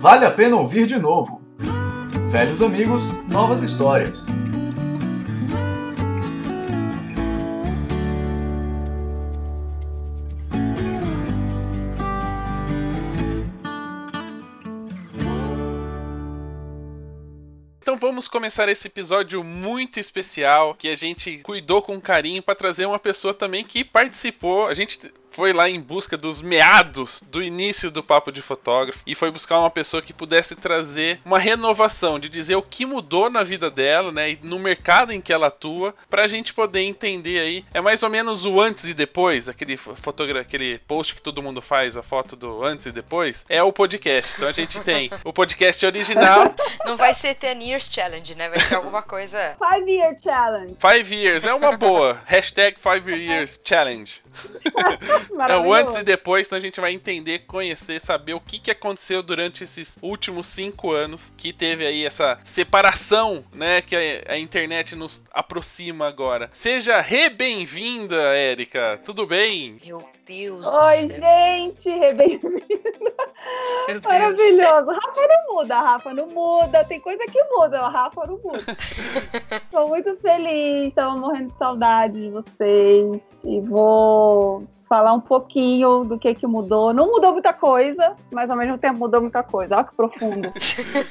Vale a pena ouvir de novo. Velhos amigos, novas histórias. Então vamos começar esse episódio muito especial que a gente cuidou com carinho para trazer uma pessoa também que participou. A gente foi lá em busca dos meados do início do Papo de Fotógrafo e foi buscar uma pessoa que pudesse trazer uma renovação, de dizer o que mudou na vida dela, né, e no mercado em que ela atua, pra gente poder entender aí. É mais ou menos o antes e depois, aquele fotogra aquele post que todo mundo faz, a foto do antes e depois, é o podcast. Então a gente tem o podcast original. Não vai ser 10 Years Challenge, né? Vai ser alguma coisa. Five Year Challenge. Five Years, é uma boa. Hashtag Five Years Challenge. É o antes e depois, então a gente vai entender, conhecer, saber o que, que aconteceu durante esses últimos cinco anos que teve aí essa separação, né? Que a, a internet nos aproxima agora. Seja re-bem-vinda, Érica. Tudo bem? Meu Deus Oi, do céu. gente, bem-vinda. Meu Deus. Maravilhoso. Rafa não muda, Rafa não muda. Tem coisa que muda, a Rafa não muda. Tô muito feliz, tava morrendo de saudade de vocês. E vou falar um pouquinho do que que mudou. Não mudou muita coisa, mas ao mesmo tempo mudou muita coisa. Olha que profundo.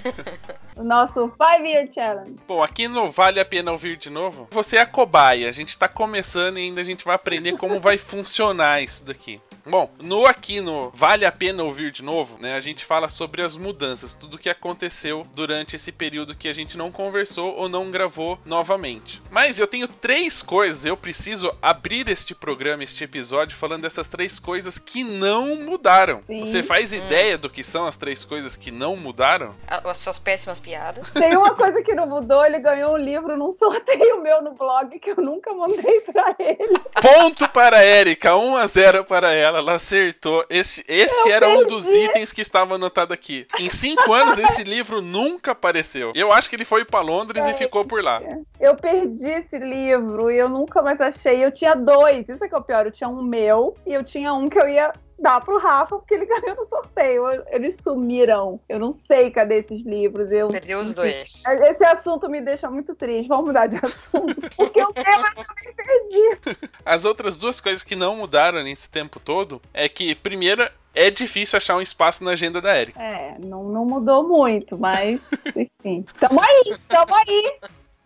o nosso Five Year Challenge. Bom, aqui no Vale a Pena Ouvir de Novo, você é a cobaia. A gente tá começando e ainda a gente vai aprender como vai funcionar isso daqui. Bom, no aqui no Vale a Pena Ouvir de Novo, né, a gente fala sobre as mudanças, tudo que aconteceu durante esse período que a gente não conversou ou não gravou novamente. Mas eu tenho três coisas, eu preciso abrir este programa, este episódio, falando dessas três coisas que não mudaram. Sim. Você faz ideia do que são as três coisas que não mudaram? As suas péssimas piadas. Tem uma coisa que não mudou, ele ganhou um livro num sorteio meu no blog que eu nunca mandei pra ele. Ponto para a Erika, 1 a 0 para ela. Ela acertou. Esse, esse Eu era um dos perdi. itens que estava anotado aqui. Em cinco anos, esse livro nunca apareceu. Eu acho que ele foi para Londres e ficou por lá. Eu perdi esse livro e eu nunca mais achei. Eu tinha dois, isso é que é o pior. Eu tinha um meu e eu tinha um que eu ia dar pro Rafa porque ele ganhou no sorteio. Eles sumiram. Eu não sei cadê esses livros. Eu, Perdeu os dois. Esse assunto me deixa muito triste. Vamos mudar de assunto. Porque o meu eu também perdi. As outras duas coisas que não mudaram nesse tempo todo é que, primeiro, é difícil achar um espaço na agenda da Erika. É, não, não mudou muito, mas enfim. Tamo aí, tamo aí.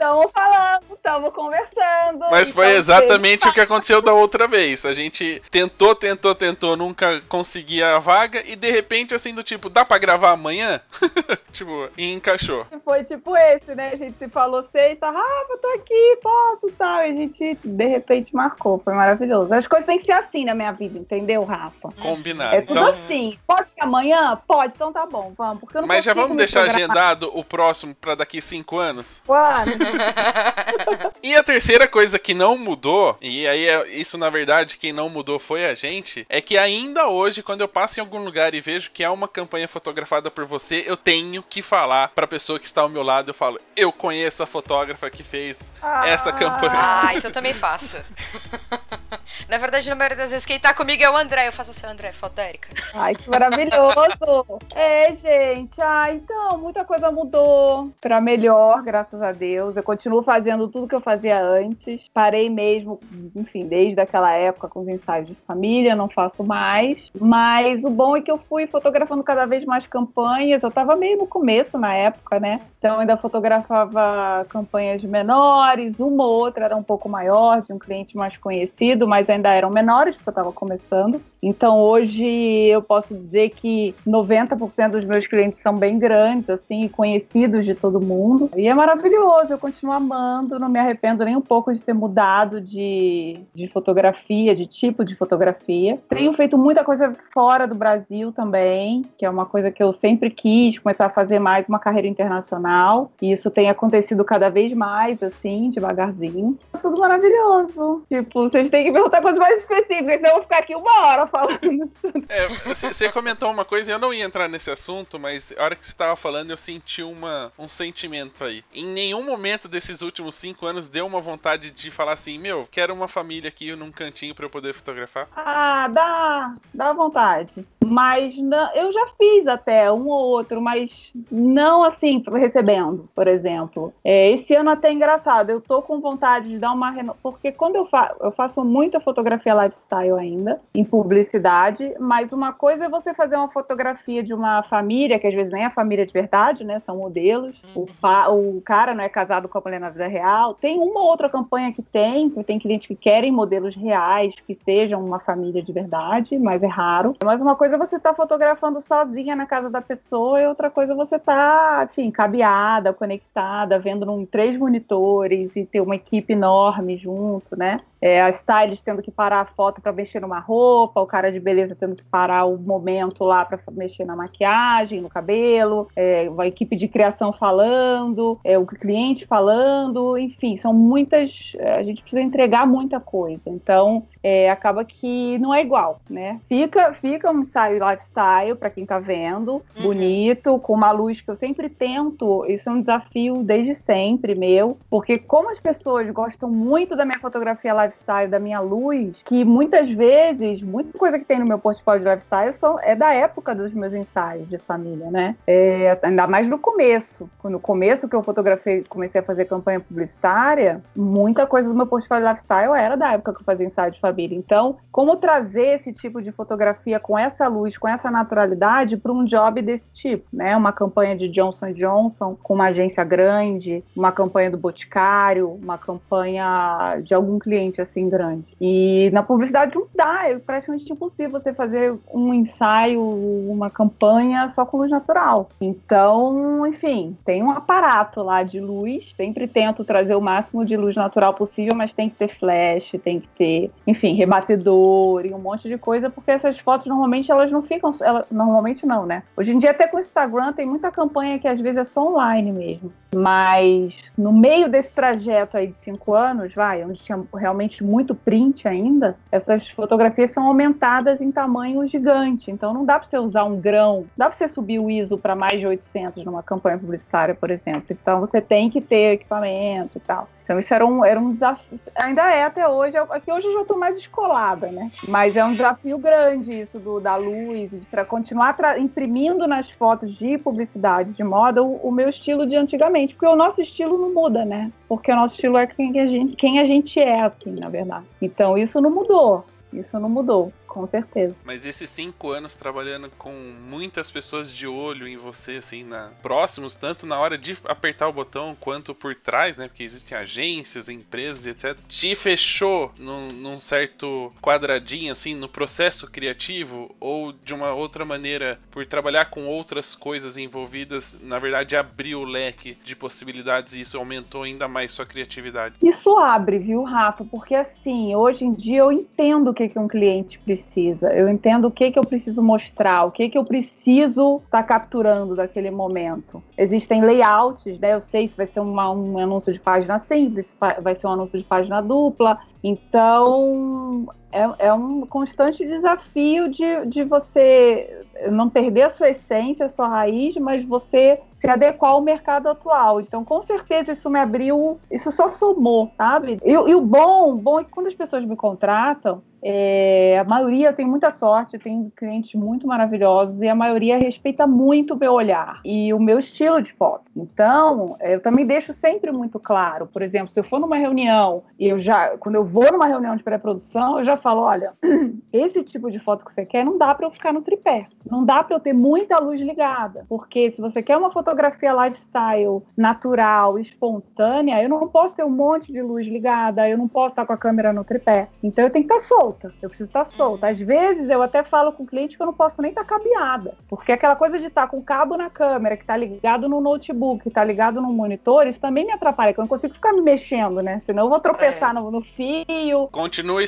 Tamo falando, tamo conversando. Mas foi Então, exatamente o que aconteceu da outra vez. A gente tentou, tentou, tentou, nunca conseguia a vaga e de repente, assim, do tipo, dá pra gravar amanhã? tipo, e encaixou. Foi tipo esse, né? A gente se falou sexta, Rafa, tô aqui, posso, tal. E a gente, de repente, marcou. Foi maravilhoso. As coisas têm que ser assim na minha vida, entendeu, Rafa? Combinado. É tudo Então, assim. Pode ser amanhã? Pode, então tá bom, vamos. Porque eu não mas já vamos deixar programar. agendado o próximo pra daqui cinco anos? Claro. E a terceira coisa que não mudou, e aí é- isso na verdade quem não mudou foi a gente, é que ainda hoje, quando eu passo em algum lugar e vejo que é uma campanha fotografada por você, eu tenho que falar pra pessoa que está ao meu lado, eu falo, eu conheço a fotógrafa que fez essa Ah. campanha. Ah, isso eu também faço. Na verdade, na maioria das vezes, quem tá comigo é o André. Eu faço assim, André, foto da Erika. Ai, que maravilhoso! É, gente. Ah, então, muita coisa mudou pra melhor, graças a Deus. Eu continuo fazendo tudo que eu fazia antes. Parei mesmo, enfim, desde aquela época com os ensaios de família, não faço mais. Mas o bom é que eu fui fotografando cada vez mais campanhas. Eu tava meio no começo na época, né? Então, ainda fotografava campanhas menores, uma ou outra era um pouco maior, de um cliente mais conhecido, mas ainda eram menores, porque eu estava começando. Então, hoje eu posso dizer que 90% dos meus clientes são bem grandes, assim, conhecidos de todo mundo. E é maravilhoso, eu continuo amando, não me arrependo nem um pouco de ter mudado de, de fotografia, de tipo de fotografia. Tenho feito muita coisa fora do Brasil também, que é uma coisa que eu sempre quis, começar a fazer mais uma carreira internacional. E isso tem acontecido cada vez mais, assim, devagarzinho. É tudo maravilhoso. Tipo, vocês têm que Contar coisas mais específicas, senão eu vou ficar aqui uma hora falando. É, você comentou uma coisa e eu não ia entrar nesse assunto, mas a hora que você tava falando eu senti uma, um sentimento aí. Em nenhum momento desses últimos cinco anos deu uma vontade de falar assim, meu, quero uma família aqui num cantinho para eu poder fotografar? Ah, dá, dá vontade. Mas não, eu já fiz até um ou outro, mas não assim, recebendo, por exemplo. É, esse ano até é engraçado, eu tô com vontade de dar uma. Reno... Porque quando eu, fa... eu faço muita fotografia lifestyle ainda, em publicidade, mas uma coisa é você fazer uma fotografia de uma família, que às vezes nem é família de verdade, né? São modelos. O, fa... o cara não é casado com a mulher na vida real. Tem uma ou outra campanha que tem, que tem clientes que querem modelos reais, que sejam uma família de verdade, mas é raro. Mas uma coisa você tá fotografando sozinha na casa da pessoa e outra coisa você tá, enfim, cabeada, conectada, vendo num três monitores e ter uma equipe enorme junto, né? É, a stylist tendo que parar a foto para mexer numa roupa, o cara de beleza tendo que parar o momento lá para mexer na maquiagem, no cabelo, é, a equipe de criação falando, é, o cliente falando, enfim, são muitas. É, a gente precisa entregar muita coisa. Então, é, acaba que não é igual, né? Fica, fica um ensaio lifestyle para quem tá vendo, uhum. bonito, com uma luz que eu sempre tento. Isso é um desafio desde sempre meu, porque como as pessoas gostam muito da minha fotografia lifestyle, lifestyle, da minha luz, que muitas vezes, muita coisa que tem no meu portfólio de lifestyle são, é da época dos meus ensaios de família, né? É, ainda mais no começo. No começo que eu fotografei, comecei a fazer campanha publicitária, muita coisa do meu portfólio de lifestyle era da época que eu fazia ensaio de família. Então, como trazer esse tipo de fotografia com essa luz, com essa naturalidade para um job desse tipo, né? Uma campanha de Johnson Johnson com uma agência grande, uma campanha do Boticário, uma campanha de algum cliente assim grande. E na publicidade não dá, é praticamente impossível você fazer um ensaio, uma campanha só com luz natural. Então, enfim, tem um aparato lá de luz, sempre tento trazer o máximo de luz natural possível, mas tem que ter flash, tem que ter, enfim, rebatedor e um monte de coisa, porque essas fotos normalmente elas não ficam, elas, normalmente não, né? Hoje em dia até com o Instagram tem muita campanha que às vezes é só online mesmo. Mas no meio desse trajeto aí de cinco anos, vai, onde tinha realmente muito print ainda, essas fotografias são aumentadas em tamanho gigante. Então não dá para você usar um grão, dá para você subir o ISO para mais de 800 numa campanha publicitária, por exemplo. Então você tem que ter equipamento e tal. Então isso era um, era um desafio, ainda é até hoje, aqui é hoje eu já estou mais escolada, né? Mas é um desafio grande isso do, da luz, de continuar imprimindo nas fotos de publicidade, de moda, o, o, meu estilo de antigamente, porque o nosso estilo não muda, né? Porque o nosso estilo é quem a gente, quem a gente é, assim, na verdade. Então isso não mudou. Isso não mudou, com certeza. Mas esses cinco anos trabalhando com muitas pessoas de olho em você, assim, na... próximos, tanto na hora de apertar o botão quanto por trás, né? Porque existem agências, empresas, etc. Te fechou num, num certo quadradinho, assim, no processo criativo? Ou de uma outra maneira, por trabalhar com outras coisas envolvidas, na verdade abriu o leque de possibilidades e isso aumentou ainda mais sua criatividade? Isso abre, viu, Rafa? Porque assim, hoje em dia eu entendo que que, que um cliente precisa, eu entendo o que, que eu preciso mostrar, o que, que eu preciso estar tá capturando daquele momento. Existem layouts, né? Eu sei se vai ser uma, um anúncio de página simples, vai ser um anúncio de página dupla. Então, é, é um constante desafio de, de você não perder a sua essência, a sua raiz, mas você se adequar ao mercado atual. Então, com certeza, isso me abriu, isso só somou, sabe? E, e o bom, bom é que quando as pessoas me contratam, é, a maioria tem muita sorte, tem clientes muito maravilhosos e a maioria respeita muito o meu olhar e o meu estilo de foto. Então, eu também deixo sempre muito claro. Por exemplo, se eu for numa reunião e eu já, quando eu vou numa reunião de pré-produção, eu já falo: olha, esse tipo de foto que você quer não dá para eu ficar no tripé, não dá para eu ter muita luz ligada, porque se você quer uma fotografia lifestyle natural, espontânea, eu não posso ter um monte de luz ligada, eu não posso estar com a câmera no tripé. Então, eu tenho que estar solto solta. Eu preciso estar solta. Às vezes eu até falo com o cliente que eu não posso nem estar cabeada. Porque aquela coisa de estar com o cabo na câmera, que está ligado no notebook, que está ligado no monitor, isso também me atrapalha, que eu não consigo ficar me mexendo, né? Senão eu vou tropeçar É. no, no fio. Continua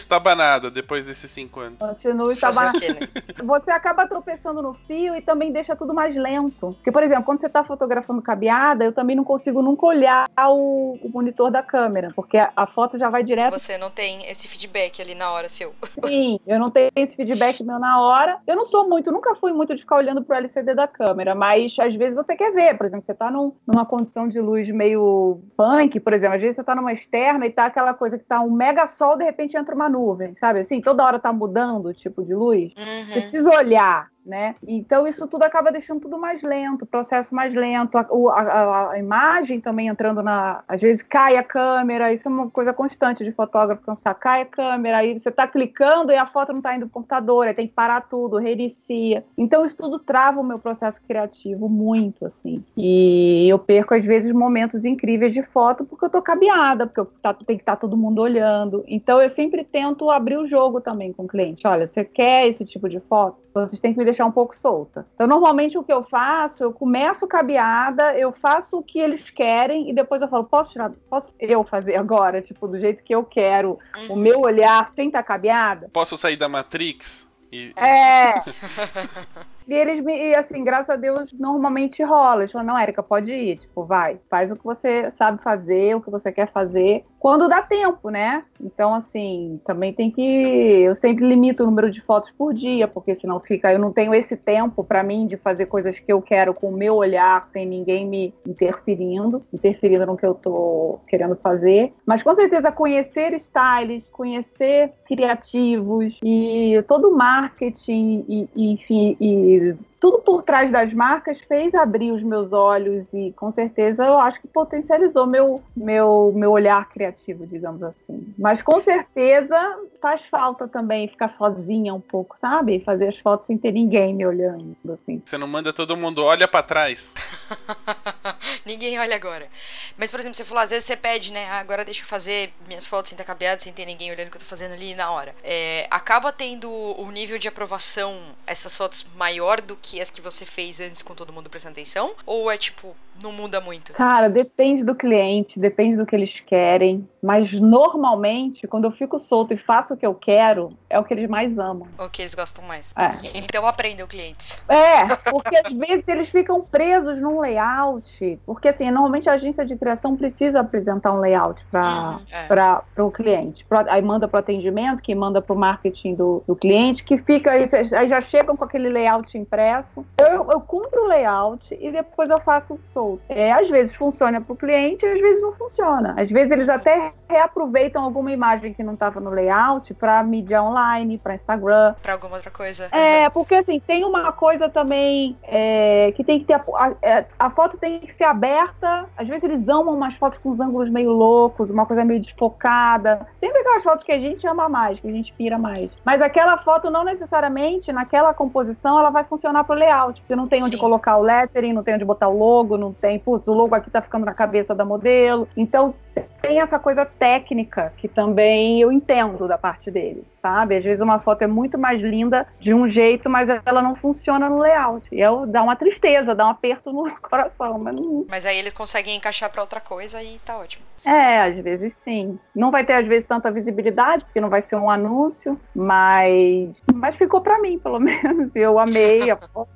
estabanada depois desses cinco anos. Continue trabalhando. né? Você acaba tropeçando no fio e também deixa tudo mais lento. Porque, por exemplo, quando você está fotografando cabeada, eu também não consigo nunca olhar o, o monitor da câmera, porque a, a foto já vai direto Você não tem esse feedback ali na hora seu. Sim, eu não tenho esse feedback meu na hora. Eu não sou muito, nunca fui muito de ficar olhando pro LCD da câmera, mas às vezes você quer ver, por exemplo, você tá num- numa condição de luz meio punk, por exemplo, às vezes você tá numa externa e tá aquela coisa que tá um mega sol, de repente entra uma nuvem, sabe? Assim, toda hora tá mudando o tipo de luz. Você Uhum. precisa olhar, né? Então isso tudo acaba deixando tudo mais lento, o processo mais lento, a, a- a- imagem também entrando na. Às vezes cai a câmera, isso é uma coisa constante de fotógrafo, cansar, cai a câmera, aí você tá clicando e a foto não tá indo pro computador, aí tem que parar tudo, reinicia. Então isso tudo trava o meu processo criativo muito, assim. E eu perco, às vezes, momentos incríveis de foto porque eu tô cabeada, porque tá- tem que estar todo mundo olhando. Então eu sempre tento abrir o jogo também com o cliente. Olha, você quer esse tipo de foto? Vocês têm que me deixar um pouco solta. Então, normalmente, o que eu faço, eu começo cabeada, eu faço o que eles querem e depois eu falo, posso tirar, posso eu fazer agora, tipo, do jeito que eu quero, o meu olhar sem estar cabeada? Posso sair da Matrix? E... É. E eles me, e assim, graças a Deus, normalmente rola. Eles falam, não, Érica, pode ir. Tipo, vai, faz o que você sabe fazer, o que você quer fazer, quando dá tempo, né? Então, assim, também tem que. Eu sempre limito o número de fotos por dia, porque senão fica. Eu não tenho esse tempo pra mim de fazer coisas que eu quero com o meu olhar, sem ninguém me interferindo, interferindo no que eu tô querendo fazer. Mas com certeza conhecer styles, conhecer criativos e todo o marketing e, e, enfim, e tudo por trás das marcas fez abrir os meus olhos e com certeza eu acho que potencializou meu, meu, meu olhar criativo, digamos assim. Mas com certeza faz falta também ficar sozinha um pouco, sabe? Fazer as fotos sem ter ninguém me olhando, assim. Você não manda todo mundo, olha pra trás. Ninguém olha agora. Mas, por exemplo, você falou, às vezes você pede, né? "Ah, agora deixa eu fazer minhas fotos sem estar cabeado, sem ter ninguém olhando o que eu tô fazendo ali na hora. É, acaba tendo o nível de aprovação, essas fotos, maior do que as que você fez antes com todo mundo prestando atenção? Ou é tipo, não muda muito? Cara, depende do cliente, depende do que eles querem. Mas normalmente, quando eu fico solto e faço o que eu quero, é o que eles mais amam. Ou que eles gostam mais? É. Então aprendam, clientes. É, porque às vezes eles ficam presos num layout. Porque, assim, normalmente a agência de criação precisa apresentar um layout para É. para o cliente. Pro- Aí manda para o atendimento, que manda para o marketing do, do cliente, que fica aí, aí já chegam com aquele layout impresso. Eu, eu cumpro o layout e depois eu faço solto. É, às vezes funciona para o cliente, às vezes não funciona. Às vezes eles até reaproveitam alguma imagem que não estava no layout para mídia online, para Instagram. Pra alguma outra coisa? É, porque assim, tem uma coisa também é, que tem que ter. A, a- é, a foto tem que ser aberta. Às vezes eles amam umas fotos com os ângulos meio loucos, uma coisa meio desfocada. Sempre aquelas fotos que a gente ama mais, que a gente pira mais. Mas aquela foto não necessariamente, naquela composição, ela vai funcionar pro layout. Porque não tem onde Sim. colocar o lettering, não tem onde botar o logo, não tem. Putz, o logo aqui tá ficando na cabeça da modelo. Então tem essa coisa técnica que também eu entendo da parte dele, sabe? Às vezes uma foto é muito mais linda de um jeito, mas ela não funciona no layout. E eu, dá uma tristeza, dá um aperto no coração, mas não. Mas aí eles conseguem encaixar pra outra coisa e tá ótimo. É, às vezes sim. Não vai ter, às vezes, tanta visibilidade, porque não vai ser um anúncio, mas. Mas ficou pra mim, pelo menos. Eu amei a foto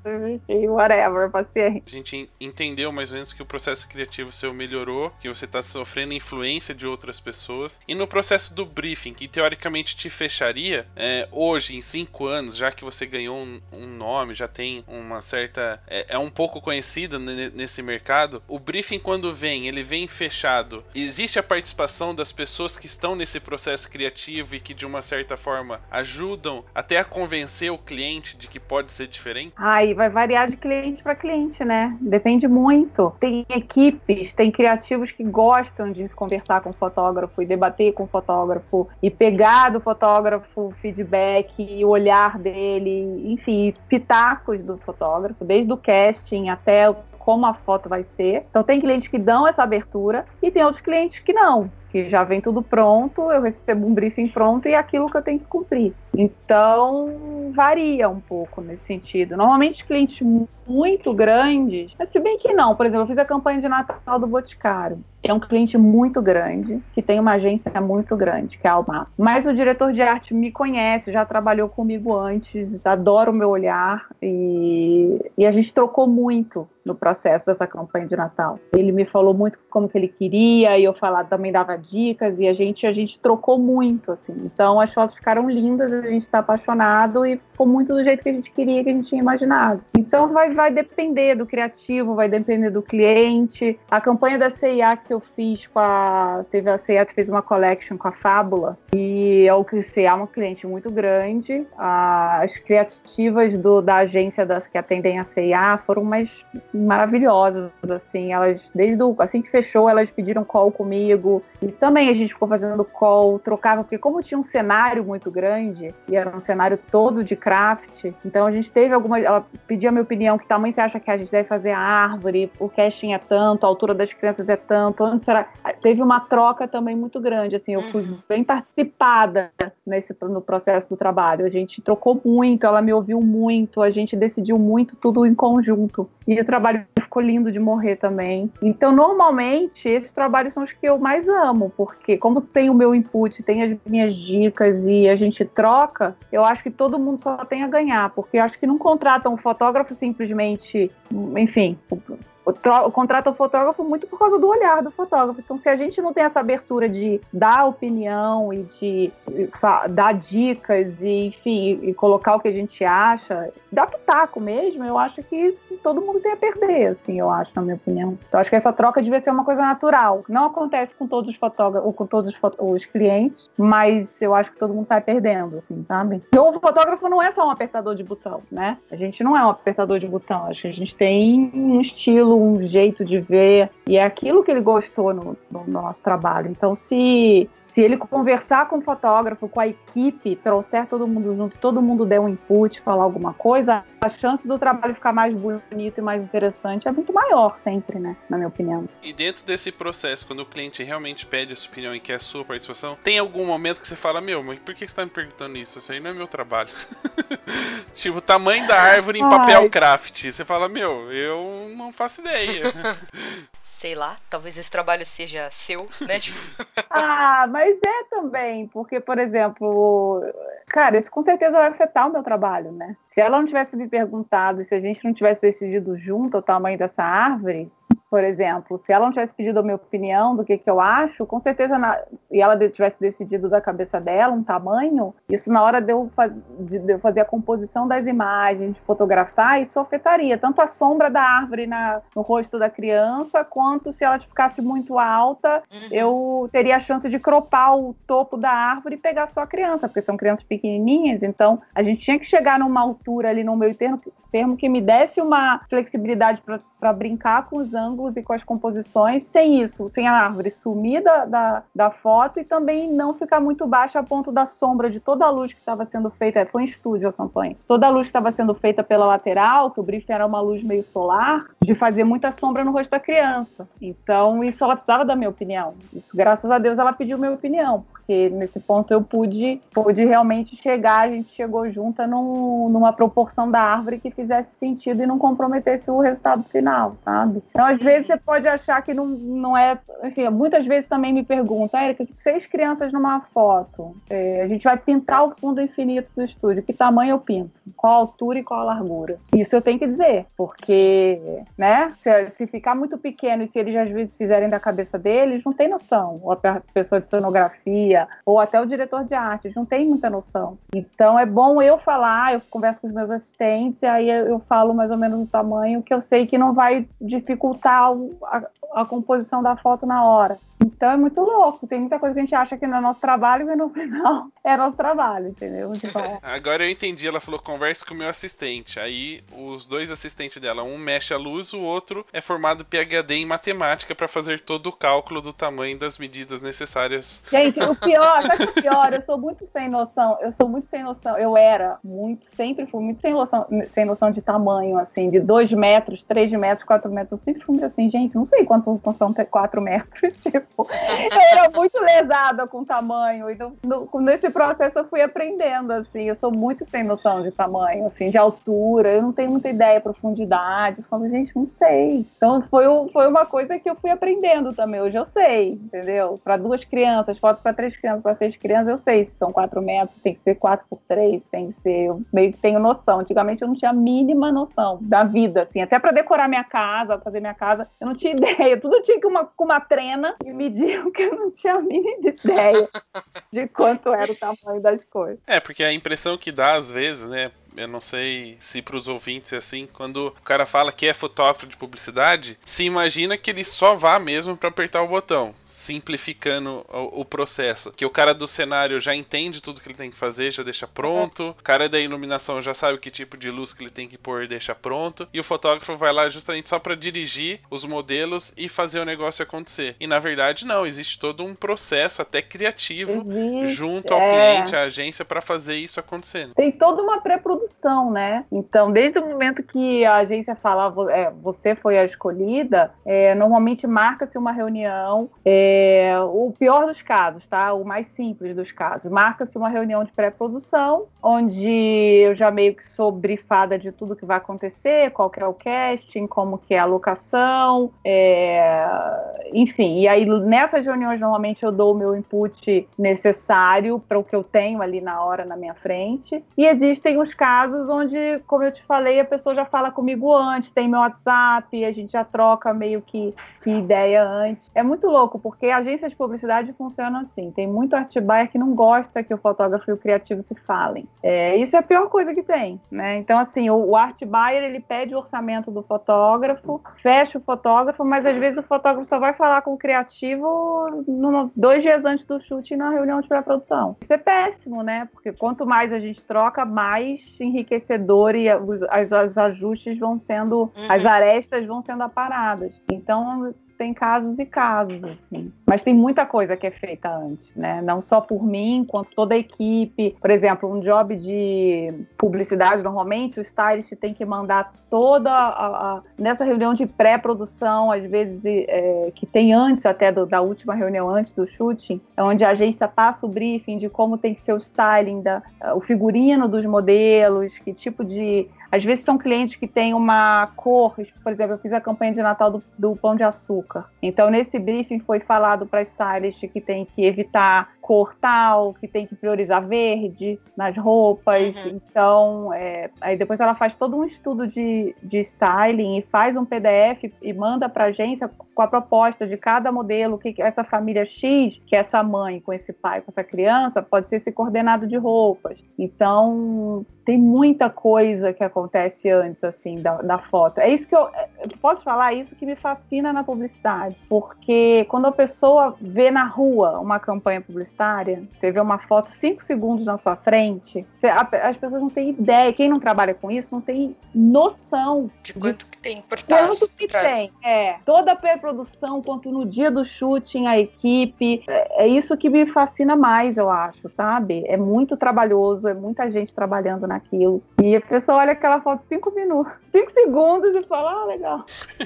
e whatever, passei. A gente en- entendeu mais ou menos que o processo criativo seu melhorou, que você tá sofrendo influência de outras pessoas. E no processo do briefing, que teoricamente te fecharia, é, hoje, em cinco anos, já que você ganhou um, um nome, já tem uma certa. É, é um pouco conhecida ne- nesse mercado, o briefing, quando vem, ele vem fechado. Existe a participação das pessoas que estão nesse processo criativo e que, de uma certa forma, ajudam até a convencer o cliente de que pode ser diferente? Aí vai variar de cliente para cliente, né? Depende muito. Tem equipes, tem criativos que gostam de conversar com o fotógrafo e debater com o fotógrafo e pegar do fotógrafo feedback e o olhar dele, enfim, pitacos do fotógrafo, desde o casting até como a foto vai ser. Então tem clientes que dão essa abertura e tem outros clientes que não. Que já vem tudo pronto, eu recebo um briefing pronto e é aquilo que eu tenho que cumprir. Então, varia um pouco nesse sentido. Normalmente, clientes muito grandes, mas se bem que não, por exemplo, eu fiz a campanha de Natal do Boticário. É um cliente muito grande, que tem uma agência muito grande, que é a Almar. Mas o diretor de arte me conhece, já trabalhou comigo antes, adora o meu olhar e, e a gente trocou muito no processo dessa campanha de Natal. Ele me falou muito como que ele queria e eu falar também dava dicas e a gente a gente trocou muito assim. Então as fotos ficaram lindas, a gente está apaixonado e ficou muito do jeito que a gente queria, que a gente tinha imaginado. Então vai vai depender do criativo, vai depender do cliente. A campanha da CIA que eu fiz com a teve a CIA que fez uma collection com a Fábula e é o que CIA é uma cliente muito grande. As criativas do, da agência das que atendem a CIA foram mais maravilhosas, assim, elas, desde o, assim que fechou, elas pediram call comigo, e também a gente ficou fazendo call, trocava, porque como tinha um cenário muito grande, e era um cenário todo de craft, então a gente teve alguma, ela pedia a minha opinião, que tamanho você acha que a gente deve fazer a árvore, o casting é tanto, a altura das crianças é tanto, onde será, teve uma troca também muito grande, assim, eu fui uhum. bem participada nesse, no processo do trabalho, a gente trocou muito, ela me ouviu muito, a gente decidiu muito tudo em conjunto, e o trabalho ficou lindo de morrer também. Então, normalmente, esses trabalhos são os que eu mais amo, porque como tem o meu input, tem as minhas dicas e a gente troca, eu acho que todo mundo só tem a ganhar, porque acho que não contratam um fotógrafo simplesmente, enfim, contrata o fotógrafo muito por causa do olhar do fotógrafo. Então, se a gente não tem essa abertura de dar opinião e de dar dicas e, enfim, e colocar o que a gente acha, dar pitaco mesmo, eu acho que todo mundo tem a perder, assim, eu acho, na minha opinião. Então, acho que essa troca devia ser uma coisa natural. Não acontece com todos os fotógrafos, ou com todos os, os clientes, mas eu acho que todo mundo sai perdendo, assim, sabe? Então, o fotógrafo não é só um apertador de botão, né? A gente não é um apertador de botão, acho que a gente tem um estilo um jeito de ver, e é aquilo que ele gostou no, no nosso trabalho. Então, se se ele conversar com o fotógrafo, com a equipe, trouxer todo mundo junto, todo mundo der um input, falar alguma coisa, a chance do trabalho ficar mais bonito e mais interessante é muito maior sempre, né? Na minha opinião. E dentro desse processo, quando o cliente realmente pede a sua opinião e quer a sua participação, tem algum momento que você fala, meu, mas por que você tá me perguntando isso? Isso aí não é meu trabalho. tipo, tamanho da árvore em papel Ai. craft. Você fala, meu, eu não faço ideia. Sei lá, talvez esse trabalho seja seu, né? Ah, mas mas é também, porque, por exemplo, cara, isso com certeza vai afetar o meu trabalho, né? Se ela não tivesse me perguntado, se a gente não tivesse decidido junto o tamanho dessa árvore, por exemplo, se ela não tivesse pedido a minha opinião do que, que eu acho, com certeza, na, e ela tivesse decidido da cabeça dela um tamanho, isso na hora de eu, de, de eu fazer a composição das imagens, de fotografar, isso afetaria tanto a sombra da árvore na, no rosto da criança, quanto se ela ficasse muito alta, uhum. eu teria a chance de cropar o topo da árvore e pegar só a criança, porque são crianças pequenininhas, então a gente tinha que chegar numa altura ali no meio termo, termo que me desse uma flexibilidade para brincar com os ângulos e com as composições, sem isso, sem a árvore sumir da, da, da, foto e também não ficar muito baixa a ponto da sombra de toda a luz que estava sendo feita. Foi em estúdio a campanha. Toda a luz que estava sendo feita pela lateral, que o briefing era uma luz meio solar, de fazer muita sombra no rosto da criança. Então, isso ela precisava da minha opinião. Isso, graças a Deus, ela pediu minha opinião, porque nesse ponto eu pude, pude realmente chegar, a gente chegou junta num, numa proporção da árvore que fizesse sentido e não comprometesse o resultado final, sabe? Então, às vezes, você pode achar que não, não é. Enfim, muitas vezes também me perguntam, Érica, seis crianças numa foto. É, a gente vai pintar o fundo infinito do estúdio. Que tamanho eu pinto? Qual a altura e qual a largura? Isso eu tenho que dizer, porque, né? Se, se ficar muito pequeno e se eles às vezes fizerem da cabeça deles, não tem noção. Ou a pessoa de ou até o diretor de arte, não tem muita noção. Então é bom eu falar, eu converso com os meus assistentes, aí eu falo mais ou menos o tamanho que eu sei que não vai dificultar a composição da foto na hora. Então é muito louco. Tem muita coisa que a gente acha que não é nosso trabalho e no final é nosso trabalho, entendeu? Tipo, é. Agora eu entendi. Ela falou: converse com o meu assistente. Aí os dois assistentes dela, um mexe a luz, o outro é formado PhD em matemática para fazer todo o cálculo do tamanho das medidas necessárias. Gente, o pior, sabe o pior? Eu sou muito sem noção. Eu sou muito sem noção. Eu era muito, sempre fui muito sem noção, sem noção de tamanho, assim, de 2 metros, 3 metros, 4 metros. Eu sempre fui assim, gente, não sei quanto são 4 metros, tipo. eu era muito lesada com tamanho. Então, no, nesse processo eu fui aprendendo, assim. Eu sou muito sem noção de tamanho, assim, de altura. Eu não tenho muita ideia, profundidade. Eu falo, gente, não sei. Então foi, foi uma coisa que eu fui aprendendo também. Hoje eu sei, entendeu? Para duas crianças, foto para três crianças, para seis crianças, eu sei se são quatro metros, tem que ser quatro por três, tem que ser. Eu meio que tenho noção. Antigamente eu não tinha a mínima noção da vida, assim. Até para decorar minha casa, fazer minha casa, eu não tinha ideia. Tudo tinha que uma, com uma trena e mediam que eu não tinha a mínima ideia de quanto era o tamanho das coisas. É, porque a impressão que dá às vezes, né? Eu não sei se para os ouvintes é assim, quando o cara fala que é fotógrafo de publicidade, se imagina que ele só vá mesmo para apertar o botão, simplificando o, o, processo. Que o cara do cenário já entende tudo que ele tem que fazer, já deixa pronto. O cara da iluminação já sabe que tipo de luz que ele tem que pôr e deixa pronto. E o fotógrafo vai lá justamente só para dirigir os modelos e fazer o negócio acontecer. E na verdade não, existe todo um processo até criativo existe, junto ao é. cliente, à agência para fazer isso acontecer. Tem toda uma pré-produção produção, né? Então, desde o momento que a agência fala é, você foi a escolhida, é, normalmente marca-se uma reunião, é, o pior dos casos, tá? O mais simples dos casos, marca-se uma reunião de pré-produção, onde eu já meio que sou brifada de tudo que vai acontecer, qual que é o casting, como que é a locação, é, enfim. E aí nessas reuniões normalmente eu dou o meu input necessário para o que eu tenho ali na hora na minha frente. E existem os casos casos onde, como eu te falei, a pessoa já fala comigo antes, tem meu WhatsApp, a gente já troca meio que, que ideia antes. É muito louco, porque agências de publicidade funcionam assim. Tem muito art buyer que não gosta que o fotógrafo e o criativo se falem. É, isso é a pior coisa que tem, né? Então, assim, o, o art buyer, ele pede o orçamento do fotógrafo, fecha o fotógrafo, mas às vezes o fotógrafo só vai falar com o criativo dois dias antes do shoot na reunião de pré-produção. Isso é péssimo, né? Porque quanto mais a gente troca, mais enriquecedor e os, os ajustes vão sendo, uhum. as arestas vão sendo aparadas. Então, tem casos e casos, assim. Mas tem muita coisa que é feita antes, né? Não só por mim, quanto toda a equipe. Por exemplo, um job de publicidade, normalmente o stylist tem que mandar toda a, a nessa reunião de pré-produção, às vezes é, que tem antes até do, da última reunião antes do shooting, é onde a agência passa o briefing de como tem que ser o styling, da, o figurino dos modelos, que tipo de às vezes são clientes que têm uma cor, por exemplo, eu fiz a campanha de Natal do, do Pão de Açúcar. Então, nesse briefing foi falado para a stylist que tem que evitar cor tal, que tem que priorizar verde nas roupas. Uhum. Então, é, aí depois ela faz todo um estudo de, de styling e faz um PDF e manda para a agência com a proposta de cada modelo, que essa família X, que é essa mãe com esse pai, com essa criança, pode ser esse coordenado de roupas. Então, tem muita coisa que acontece antes, assim, da, da foto. É isso que eu, eu posso falar, isso que me fascina na publicidade, porque quando a pessoa vê na rua uma campanha publicitária, publicitária, você vê uma foto cinco segundos na sua frente, você, a, as pessoas não têm ideia, quem não trabalha com isso não tem noção de quanto de, que tem por trás. Quanto que tem, é. Toda a pré-produção, quanto no dia do shooting, a equipe, é, é isso que me fascina mais, eu acho, sabe? É muito trabalhoso, é muita gente trabalhando naquilo. E a pessoa olha aquela foto cinco minutos, cinco segundos e fala, ah, legal.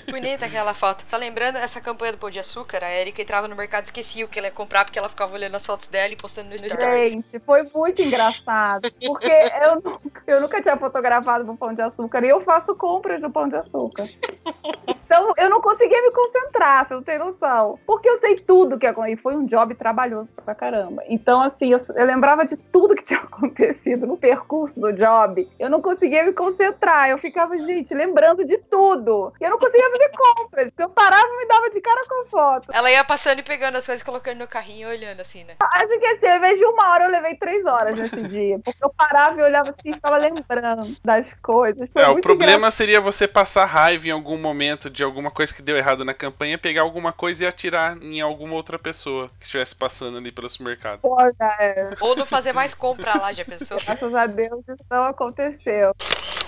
Bonita aquela foto. Tá lembrando essa campanha do Pão de Açúcar? A Erika entrava no mercado e esquecia o que ela ia comprar porque ela ficava olhando as fotos fotos dela e postando no Stories. Gente, foi muito engraçado. Porque eu nunca, eu nunca tinha fotografado no Pão de Açúcar e eu faço compras no Pão de Açúcar. Então eu não conseguia me concentrar, você não tem noção. Porque eu sei tudo que aconteceu. E foi um job trabalhoso pra caramba. Então, assim, eu, eu lembrava de tudo que tinha acontecido no percurso do job. Eu não conseguia me concentrar. Eu ficava, gente, lembrando de tudo. E eu não conseguia fazer compras. Eu parava e me dava de cara com a foto. Ela ia passando e pegando as coisas, colocando no carrinho e olhando assim, né? Acho que assim, ao invés de uma hora, eu levei três horas nesse dia. Porque eu parava e olhava assim e ficava lembrando das coisas. Foi é, o problema engraçado. seria você passar raiva em algum momento de alguma coisa que deu errado na campanha, pegar alguma coisa e atirar em alguma outra pessoa que estivesse passando ali pelo supermercado. Pô, é. Ou não fazer mais compra lá, já pensou? Graças a Deus isso não aconteceu.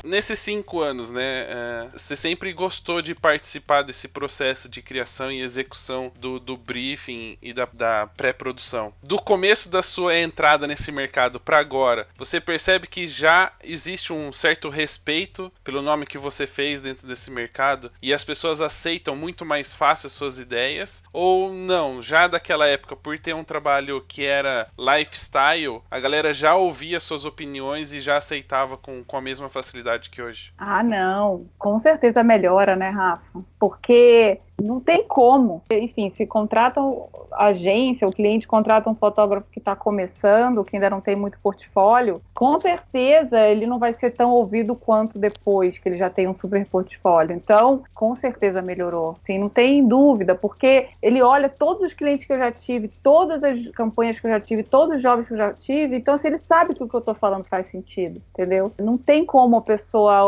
Nesses cinco anos, né, uh, você sempre gostou de participar desse processo de criação e execução do, do briefing e da, da pré-produção. Do começo da sua entrada nesse mercado para agora, você percebe que já existe um certo respeito pelo nome que você fez dentro desse mercado e as pessoas aceitam muito mais fácil as suas ideias? Ou não, já daquela época, por ter um trabalho que era lifestyle, a galera já ouvia suas opiniões e já aceitava com, com a mesma facilidade? Que hoje? Ah, não. Com certeza melhora, né, Rafa? Porque não tem como. Enfim, se contratam agência, o cliente contrata um fotógrafo que está começando, que ainda não tem muito portfólio, com certeza ele não vai ser tão ouvido quanto depois que ele já tem um super portfólio. Então, com certeza melhorou. Sim, não tem dúvida, porque ele olha todos os clientes que eu já tive, todas as campanhas que eu já tive, todos os jovens que eu já tive. Então, assim, ele sabe que o que eu estou falando faz sentido, entendeu? Não tem como a pessoa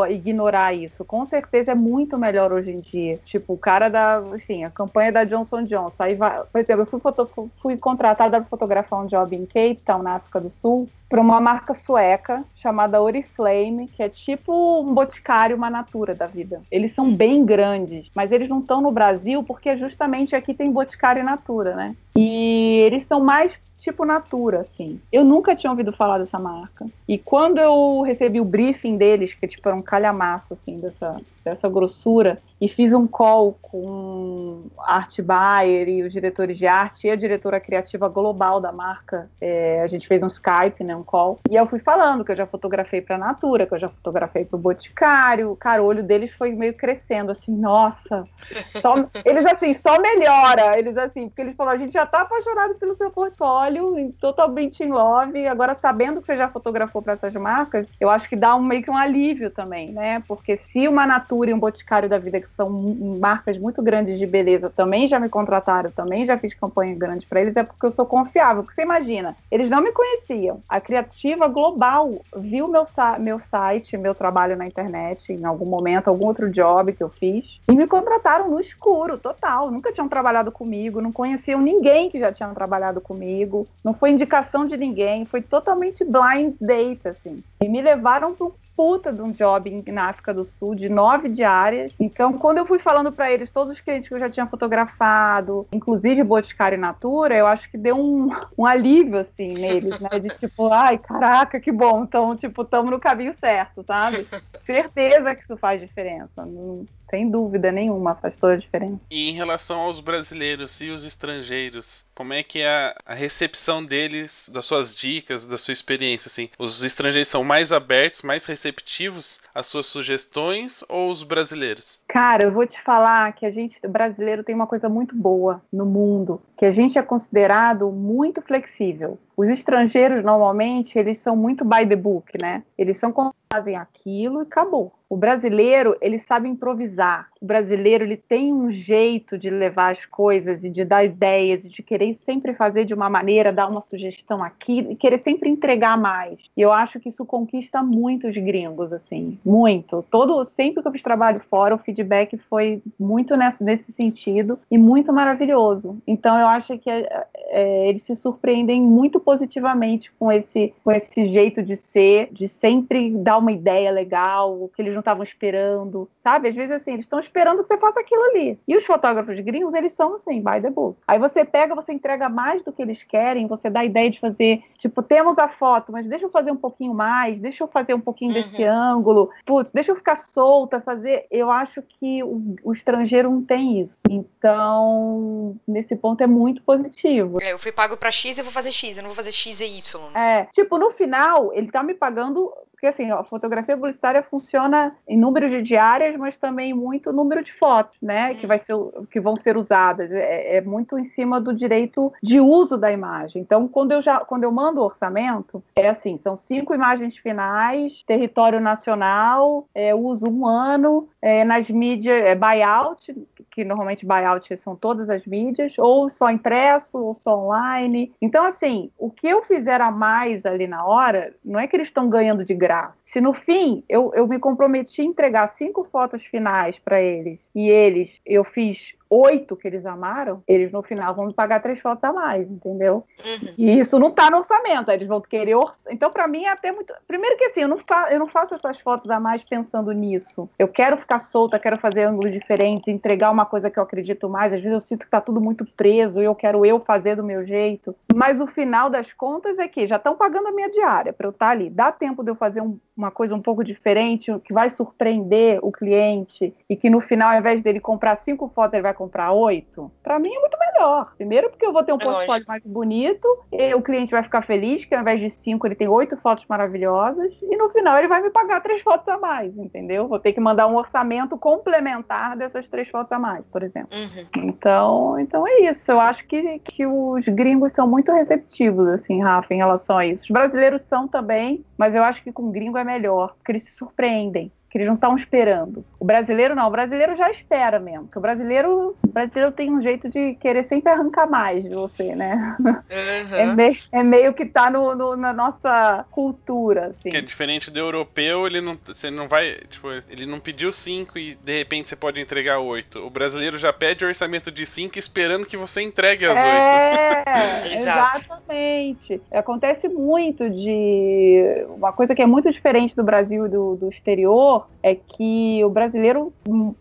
ignorar isso. Com certeza é muito melhor hoje em dia. Tipo, o cara da, enfim, a campanha da Johnson Johnson. Aí vai, por exemplo, eu fui, foto, fui contratada para fotografar um job em Cape Town, na África do Sul, para uma marca sueca chamada Oriflame, que é tipo um boticário, uma natura da vida. Eles são bem grandes, mas eles não estão no Brasil porque justamente aqui tem boticário e natura, né? E eles são mais tipo Natura, assim. Eu nunca tinha ouvido falar dessa marca. E quando eu recebi o briefing deles, que tipo era um calhamaço, assim, dessa, dessa grossura, e fiz um call com a Art Bayer e os diretores de arte e a diretora criativa global da marca, é, a gente fez um Skype, né, um call, e eu fui falando que eu já fotografei pra Natura, que eu já fotografei pro Boticário, cara, o olho deles foi meio crescendo, assim, nossa, só, eles assim, só melhora, eles assim, porque eles falaram, a gente já tá apaixonado pelo seu portfólio, totalmente em love. Agora, sabendo que você já fotografou para essas marcas, eu acho que dá um, meio que um alívio também, né? Porque se uma Natura e um Boticário da Vida, que são marcas muito grandes de beleza, também já me contrataram, também já fiz campanha grande para eles, é porque eu sou confiável. Porque você imagina, eles não me conheciam. A Criativa Global viu meu, meu site, meu trabalho na internet, em algum momento, algum outro job que eu fiz, e me contrataram no escuro, total. Nunca tinham trabalhado comigo, não conheciam ninguém que já tinha trabalhado comigo, não foi indicação de ninguém, foi totalmente blind date, assim. E me levaram para um puta de um job na África do Sul, de nove diárias. Então, quando eu fui falando para eles todos os clientes que eu já tinha fotografado, inclusive Boticário e Natura, eu acho que deu um, um alívio, assim, neles, né? De tipo, ai, caraca, que bom. Então, tipo, estamos no caminho certo, sabe? Certeza que isso faz diferença. Não, sem dúvida nenhuma, faz toda a diferença. E em relação aos brasileiros e os estrangeiros, como é que é a recepção deles, das suas dicas, da sua experiência, assim? Os estrangeiros são mais abertos, mais receptivos às suas sugestões ou os brasileiros? Cara, eu vou te falar que a gente, brasileiro, tem uma coisa muito boa no mundo, que a gente é considerado muito flexível. Os estrangeiros, normalmente, eles são muito by the book, né? Eles são fazem aquilo e acabou. O brasileiro, ele sabe improvisar. O brasileiro, ele tem um jeito de levar as coisas e de dar ideias e de querer sempre fazer de uma maneira, dar uma sugestão aqui e querer sempre entregar mais. E eu acho que isso conquista muito os gringos, assim, muito. Todo, sempre que eu fiz trabalho fora, o feedback foi muito nesse, nesse sentido e muito maravilhoso. Então eu acho que é, é, eles se surpreendem muito positivamente com esse, com esse jeito de ser, de sempre dar uma ideia legal, que eles não estavam esperando, sabe? Às vezes, assim, eles estão esperando que você faça aquilo ali. E os fotógrafos gringos, eles são assim, by the book. Aí você pega, você entrega mais do que eles querem, você dá a ideia de fazer, tipo, temos a foto, mas deixa eu fazer um pouquinho mais, deixa eu fazer um pouquinho uhum. desse ângulo, putz, deixa eu ficar solta, fazer. Eu acho que o, o estrangeiro não tem isso. Então, nesse ponto é muito positivo. É, eu fui pago para X, eu vou fazer X, eu não vou fazer X e Y. É, tipo, no final, ele tá me pagando porque assim, a fotografia publicitária funciona em número de diárias, mas também muito número de fotos, né, que vai ser que vão ser usadas. É, é, muito em cima do direito de uso da imagem. Então, quando eu já quando eu mando o orçamento, é assim, são cinco imagens finais, território nacional, é, uso um ano, é, nas mídias é buyout, que normalmente buyout são todas as mídias, ou só impresso, ou só online. Então, assim, o que eu fizer a mais ali na hora, não é que eles estão ganhando de graça. Se no fim eu, eu me comprometi a entregar cinco fotos finais para eles e eles, eu fiz oito que eles amaram, eles no final vão me pagar três fotos a mais, entendeu? Uhum. E isso não tá no orçamento, eles vão querer. Or... Então, para mim, é até muito. Primeiro que assim, eu não, fa... eu não faço essas fotos a mais pensando nisso. Eu quero ficar solta, quero fazer ângulos diferentes, entregar uma coisa que eu acredito mais. Às vezes eu sinto que tá tudo muito preso e eu quero eu fazer do meu jeito. Mas o final das contas é que já estão pagando a minha diária para eu estar tá ali. Dá tempo de eu fazer um, uma coisa um pouco diferente, que vai surpreender o cliente e que no final, ao invés dele comprar cinco fotos, ele vai comprar oito. Para mim é muito melhor. Primeiro porque eu vou ter um é portfólio mais bonito, e o cliente vai ficar feliz que ao invés de cinco ele tem oito fotos maravilhosas e no final ele vai me pagar três fotos a mais, entendeu? Vou ter que mandar um orçamento complementar dessas três fotos a mais, por exemplo. Uhum. Então, então é isso. Eu acho que, que os gringos são muito receptivos, assim, Rafa, em relação a isso. Os brasileiros são também, mas eu acho que com gringo é melhor, porque eles se surpreendem que eles não estão esperando. O brasileiro não, o brasileiro já espera mesmo, porque o brasileiro, o brasileiro tem um jeito de querer sempre arrancar mais de você, né? Uhum. É, meio, é, meio, que tá no, no, na nossa cultura, assim. Que é diferente do europeu, ele não, você não vai, tipo, ele não pediu cinco e de repente você pode entregar oito. O brasileiro já pede orçamento de cinco esperando que você entregue as é, oito. exatamente. Acontece muito de uma coisa que é muito diferente do Brasil e do, do exterior é que o brasileiro,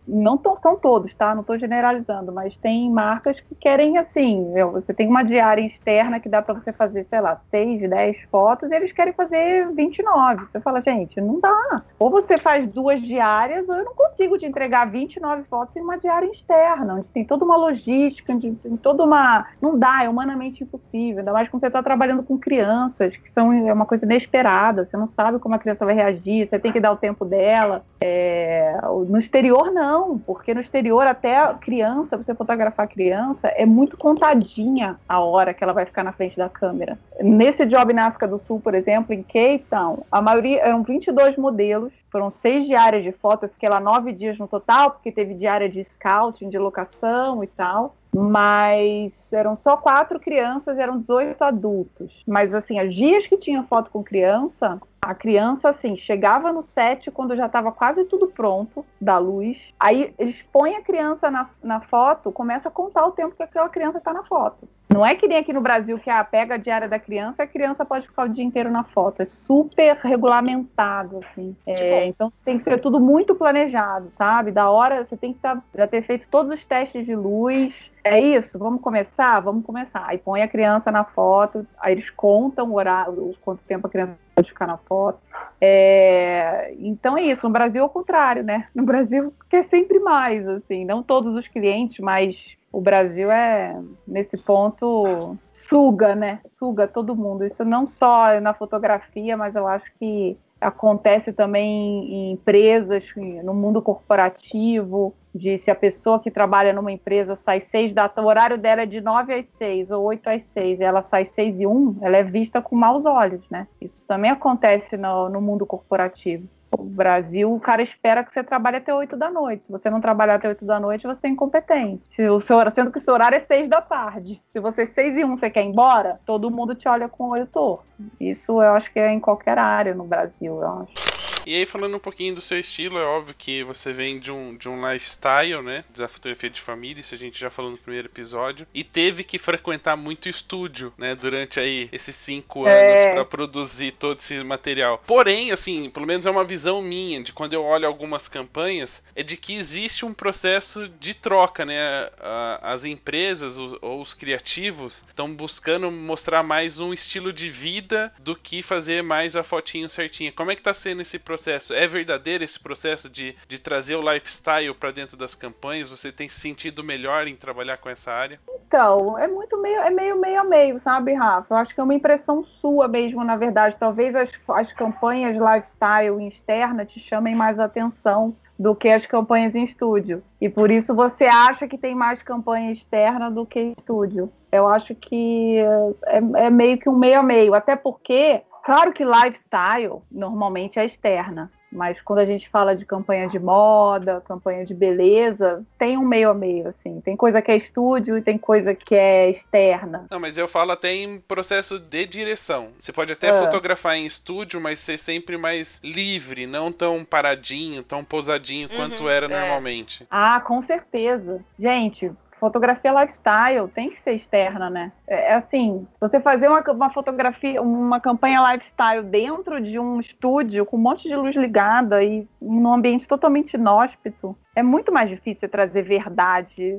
não tão, são todos, tá? Não estou generalizando, mas tem marcas que querem assim, você tem uma diária externa que dá para você fazer, sei lá, 6, 10 fotos e eles querem fazer 29. Você fala, gente, não dá. Ou você faz duas diárias ou eu não consigo te entregar 29 fotos em uma diária externa, onde tem toda uma logística, onde tem toda uma... Não dá, é humanamente impossível, ainda mais quando você está trabalhando com crianças, que são é uma coisa inesperada, você não sabe como a criança vai reagir, você tem que dar o tempo dela, é, no exterior, não, porque no exterior, até criança, você fotografar criança, é muito contadinha a hora que ela vai ficar na frente da câmera. Nesse job na África do Sul, por exemplo, em Cape Town, a maioria eram 22 modelos, foram seis diárias de foto, eu fiquei lá nove dias no total, porque teve diária de scouting, de locação e tal mas eram só quatro crianças eram 18 adultos. Mas, assim, os dias que tinha foto com criança, a criança, assim, chegava no set quando já estava quase tudo pronto da luz. Aí eles põem a criança na, na foto, começa a contar o tempo que aquela criança está na foto. Não é que nem aqui no Brasil que a pega diária da criança, a criança pode ficar o dia inteiro na foto. É super regulamentado, assim. É, então tem que ser tudo muito planejado, sabe? Da hora você tem que tá, já ter feito todos os testes de luz. É isso, vamos começar? Vamos começar. Aí põe a criança na foto, aí eles contam o horário, quanto tempo a criança pode ficar na foto. É, então é isso. No Brasil é o contrário, né? No Brasil quer sempre mais, assim. Não todos os clientes, mas o Brasil é, nesse ponto, suga, né? Suga todo mundo. Isso não só na fotografia, mas eu acho que acontece também em empresas, no mundo corporativo, de se a pessoa que trabalha numa empresa sai seis da o horário dela é de nove às seis ou oito às seis, ela sai seis e um, ela é vista com maus olhos, né? Isso também acontece no, no mundo corporativo. O Brasil, o cara espera que você trabalhe até 8 da noite. Se você não trabalhar até 8 da noite, você é incompetente. Se o seu, sendo que o seu horário é 6 da tarde. Se você é 6 e 1 você quer ir embora, todo mundo te olha com o olho torto. Isso eu acho que é em qualquer área no Brasil, eu acho. E aí, falando um pouquinho do seu estilo, é óbvio que você vem de um, de um lifestyle, né? Da fotografia de família, isso a gente já falou no primeiro episódio. E teve que frequentar muito estúdio, né? Durante aí esses cinco anos é. para produzir todo esse material. Porém, assim, pelo menos é uma visão minha de quando eu olho algumas campanhas, é de que existe um processo de troca, né? As empresas ou os criativos estão buscando mostrar mais um estilo de vida do que fazer mais a fotinho certinha. Como é que tá sendo esse processo? Processo? É verdadeiro esse processo de, de trazer o lifestyle para dentro das campanhas? Você tem se sentido melhor em trabalhar com essa área? Então, é muito meio, é meio meio a meio, sabe, Rafa? Eu acho que é uma impressão sua mesmo, na verdade. Talvez as, as campanhas lifestyle externa te chamem mais atenção do que as campanhas em estúdio. E por isso você acha que tem mais campanha externa do que estúdio. Eu acho que é, é meio que um meio a meio, até porque Claro que lifestyle normalmente é externa, Mas quando a gente fala de campanha de moda, campanha de beleza, tem um meio a meio, assim. Tem coisa que é estúdio e tem coisa que é externa. Não, mas eu falo até em processo de direção. Você pode até é. fotografar em estúdio, mas ser sempre mais livre, não tão paradinho, tão pousadinho uhum, quanto era é. normalmente. Ah, com certeza. Gente, fotografia lifestyle tem que ser externa, né? É, é assim, você fazer uma, uma, fotografia, uma campanha lifestyle dentro de um estúdio com um monte de luz ligada e num ambiente totalmente inóspito, é muito mais difícil trazer verdade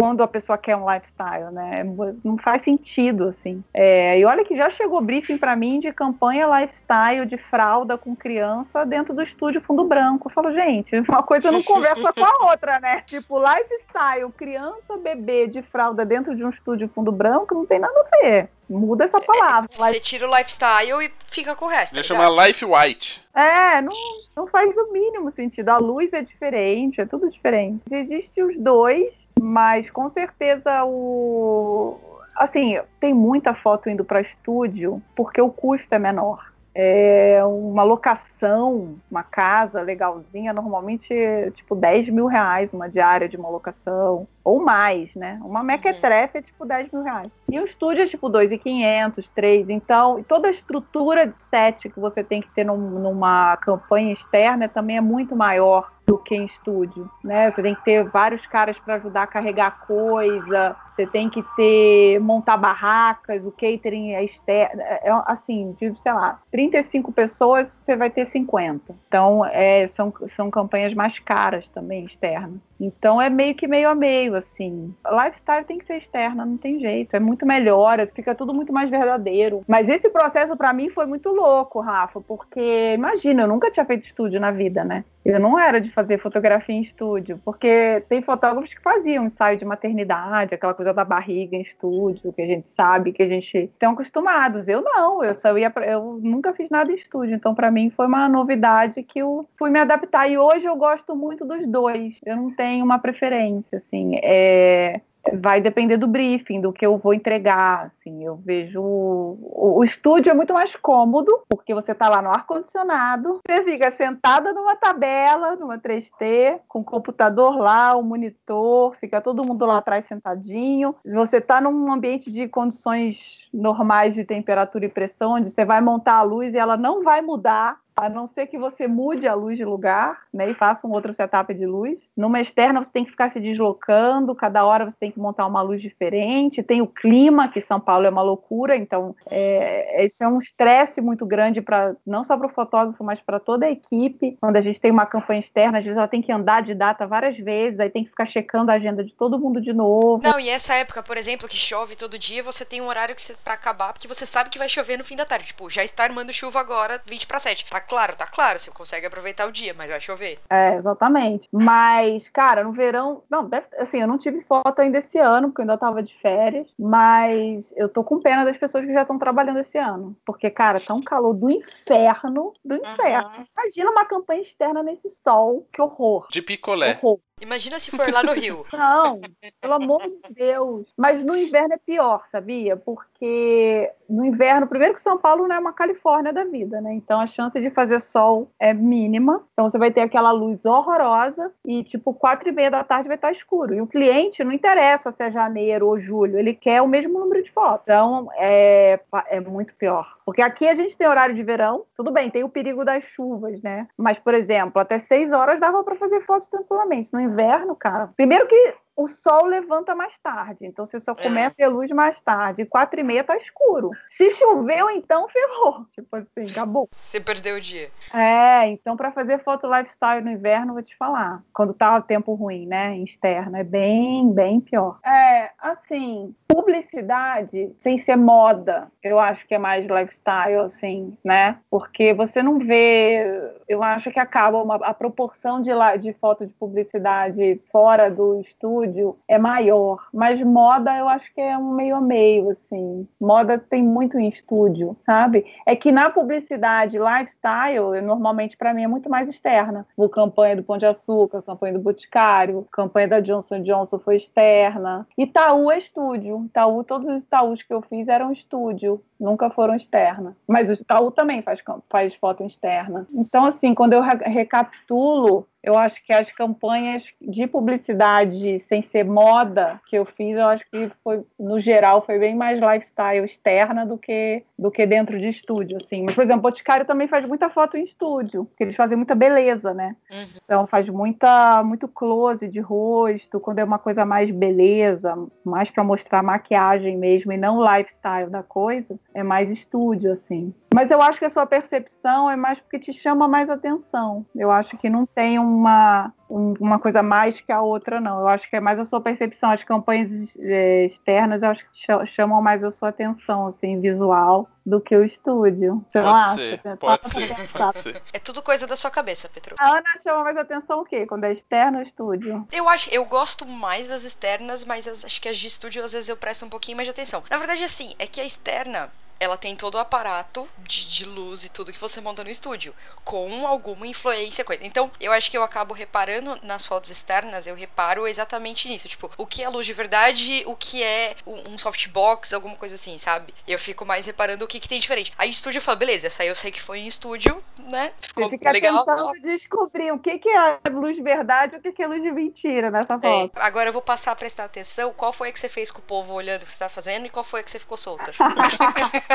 quando a pessoa quer um lifestyle, né? Não faz sentido, assim. É, e olha que já chegou briefing para mim de campanha lifestyle de fralda com criança dentro do estúdio Fundo Branco. Eu falo, gente, uma coisa não conversa com a outra, né? Tipo, lifestyle, criança, bebê de fralda dentro de um estúdio Fundo Branco não tem nada a ver. Muda essa palavra. Você tira o lifestyle e fica com o resto. Vai tá chamar Life White. É, não, não faz o mínimo sentido. A luz é diferente, é tudo diferente. Existem os dois, mas com certeza o. Assim, tem muita foto indo para estúdio porque o custo é menor. É uma locação, uma casa legalzinha, normalmente tipo 10 mil reais uma diária de uma locação, ou mais, né? Uma mequetrefe é tipo 10 mil reais. E o estúdio é tipo 2,500, 3. Então, toda a estrutura de set que você tem que ter num, numa campanha externa também é muito maior do que em estúdio, né? Você tem que ter vários caras para ajudar a carregar coisa, você tem que ter montar barracas, o catering é externo, é, é assim, de, sei lá, 35 pessoas, você vai ter 50. Então, é, são, são campanhas mais caras também externas. Então é meio que meio a meio, assim. Lifestyle tem que ser externa, não tem jeito. É muito melhor, fica tudo muito mais verdadeiro. Mas esse processo para mim foi muito louco, Rafa, porque imagina, eu nunca tinha feito estúdio na vida, né? Eu não era de fazer fotografia em estúdio, porque tem fotógrafos que faziam ensaio de maternidade, aquela coisa da barriga em estúdio, que a gente sabe, que a gente estão acostumados. Eu não, eu só ia eu nunca fiz nada em estúdio, então para mim foi uma novidade que eu fui me adaptar e hoje eu gosto muito dos dois. Eu não tenho uma preferência, assim. É, vai depender do briefing, do que eu vou entregar, assim, eu vejo o, o estúdio é muito mais cômodo, porque você está lá no ar condicionado, você fica sentada numa tabela, numa 3T, com o computador lá, o monitor, fica todo mundo lá atrás sentadinho. Você está num ambiente de condições normais de temperatura e pressão, onde você vai montar a luz e ela não vai mudar a não ser que você mude a luz de lugar, né, e faça um outro setup de luz. Numa externa você tem que ficar se deslocando, cada hora você tem que montar uma luz diferente. Tem o clima, que São Paulo é uma loucura, então é, esse é um estresse muito grande para não só para o fotógrafo, mas para toda a equipe. Quando a gente tem uma campanha externa, às vezes ela tem que andar de data várias vezes, aí tem que ficar checando a agenda de todo mundo de novo. Não, e essa época, por exemplo, que chove todo dia, você tem um horário para acabar, porque você sabe que vai chover no fim da tarde. Tipo, já está armando chuva agora, 20 para 7. Tá claro, tá claro, você consegue aproveitar o dia, mas vai chover. É, exatamente. Mas, cara, no verão, não, deve, assim, eu não tive foto ainda esse ano, porque eu ainda tava de férias, mas eu tô com pena das pessoas que já estão trabalhando esse ano. Porque, cara, tá um calor do inferno, do inferno. Uhum. Imagina uma campanha externa nesse sol, que horror. De picolé. Horror. Imagina se for lá no Rio. Não, pelo amor de Deus. Mas no inverno é pior, sabia? Porque no inverno, primeiro que São Paulo não é uma Califórnia da vida, né? Então a chance de fazer sol é mínima. Então você vai ter aquela luz horrorosa e tipo quatro e meia da tarde vai estar escuro. E o cliente não interessa se é janeiro ou julho, ele quer o mesmo número de fotos. Então é, é muito pior. Porque aqui a gente tem horário de verão, tudo bem, tem o perigo das chuvas, né? Mas, por exemplo, até seis horas dava para fazer fotos tranquilamente. No inverno, cara. Primeiro que o sol levanta mais tarde, então você só é. começa a ter luz mais tarde. Quatro e meia tá escuro. Se choveu, então ferrou. Tipo assim, acabou. Você perdeu o dia. É, então para fazer foto lifestyle no inverno, vou te falar. Quando tá o tempo ruim, né, externo, é bem, bem pior. É, assim, publicidade sem ser moda, eu acho que é mais lifestyle, assim, né? Porque você não vê, eu acho que acaba uma, a proporção de, de foto de publicidade fora do estúdio estúdio é maior, mas moda eu acho que é um meio a meio, assim. Moda tem muito em estúdio, sabe? É que na publicidade, lifestyle, eu, normalmente para mim é muito mais externa. O campanha do Pão de Açúcar, campanha do Boticário, campanha da Johnson Johnson foi externa. Itaú é estúdio. Itaú, todos os Itaús que eu fiz eram estúdio nunca foram externas. Mas o Itaú também faz, faz foto externa. Então, assim, quando eu recapitulo, eu acho que as campanhas de publicidade sem ser moda que eu fiz, eu acho que foi, no geral, foi bem mais lifestyle externa do que, do que dentro de estúdio, assim. Mas, por exemplo, o Boticário também faz muita foto em estúdio, porque eles fazem muita beleza, né? Uhum. Então faz muita, muito close de rosto, quando é uma coisa mais beleza, mais para mostrar maquiagem mesmo e não lifestyle da coisa é mais estúdio, assim. Mas eu acho que a sua percepção é mais porque te chama mais atenção. Eu acho que não tem uma, uma coisa mais que a outra, não. Eu acho que é mais a sua percepção. As campanhas é, externas, eu acho que chamam mais a sua atenção, assim, visual, do que o estúdio. Você pode ser, pode ser, pode ser. É tudo coisa da sua cabeça, Petro. A Ana chama mais atenção o quê? Quando é externo ou estúdio? Eu acho, eu gosto mais das externas, mas as, acho que as de estúdio às vezes eu presto um pouquinho mais de atenção. Na verdade, assim, é que a externa ela tem todo o aparato de, de, luz e tudo que você monta no estúdio, com alguma influência, coisa. Então, eu acho que eu acabo reparando nas fotos externas, eu reparo exatamente nisso. Tipo, o que é luz de verdade, o que é um softbox, alguma coisa assim, sabe? Eu fico mais reparando o que, que tem diferente. Aí, estúdio, eu falo, beleza, essa aí eu sei que foi em estúdio, né? Ficou você fica legal. tentando descobrir o que, que é luz de verdade e o que, que é luz de mentira nessa é, foto. É, agora eu vou passar a prestar atenção qual foi a que você fez com o povo olhando o que você tá fazendo e qual foi a que você ficou solta.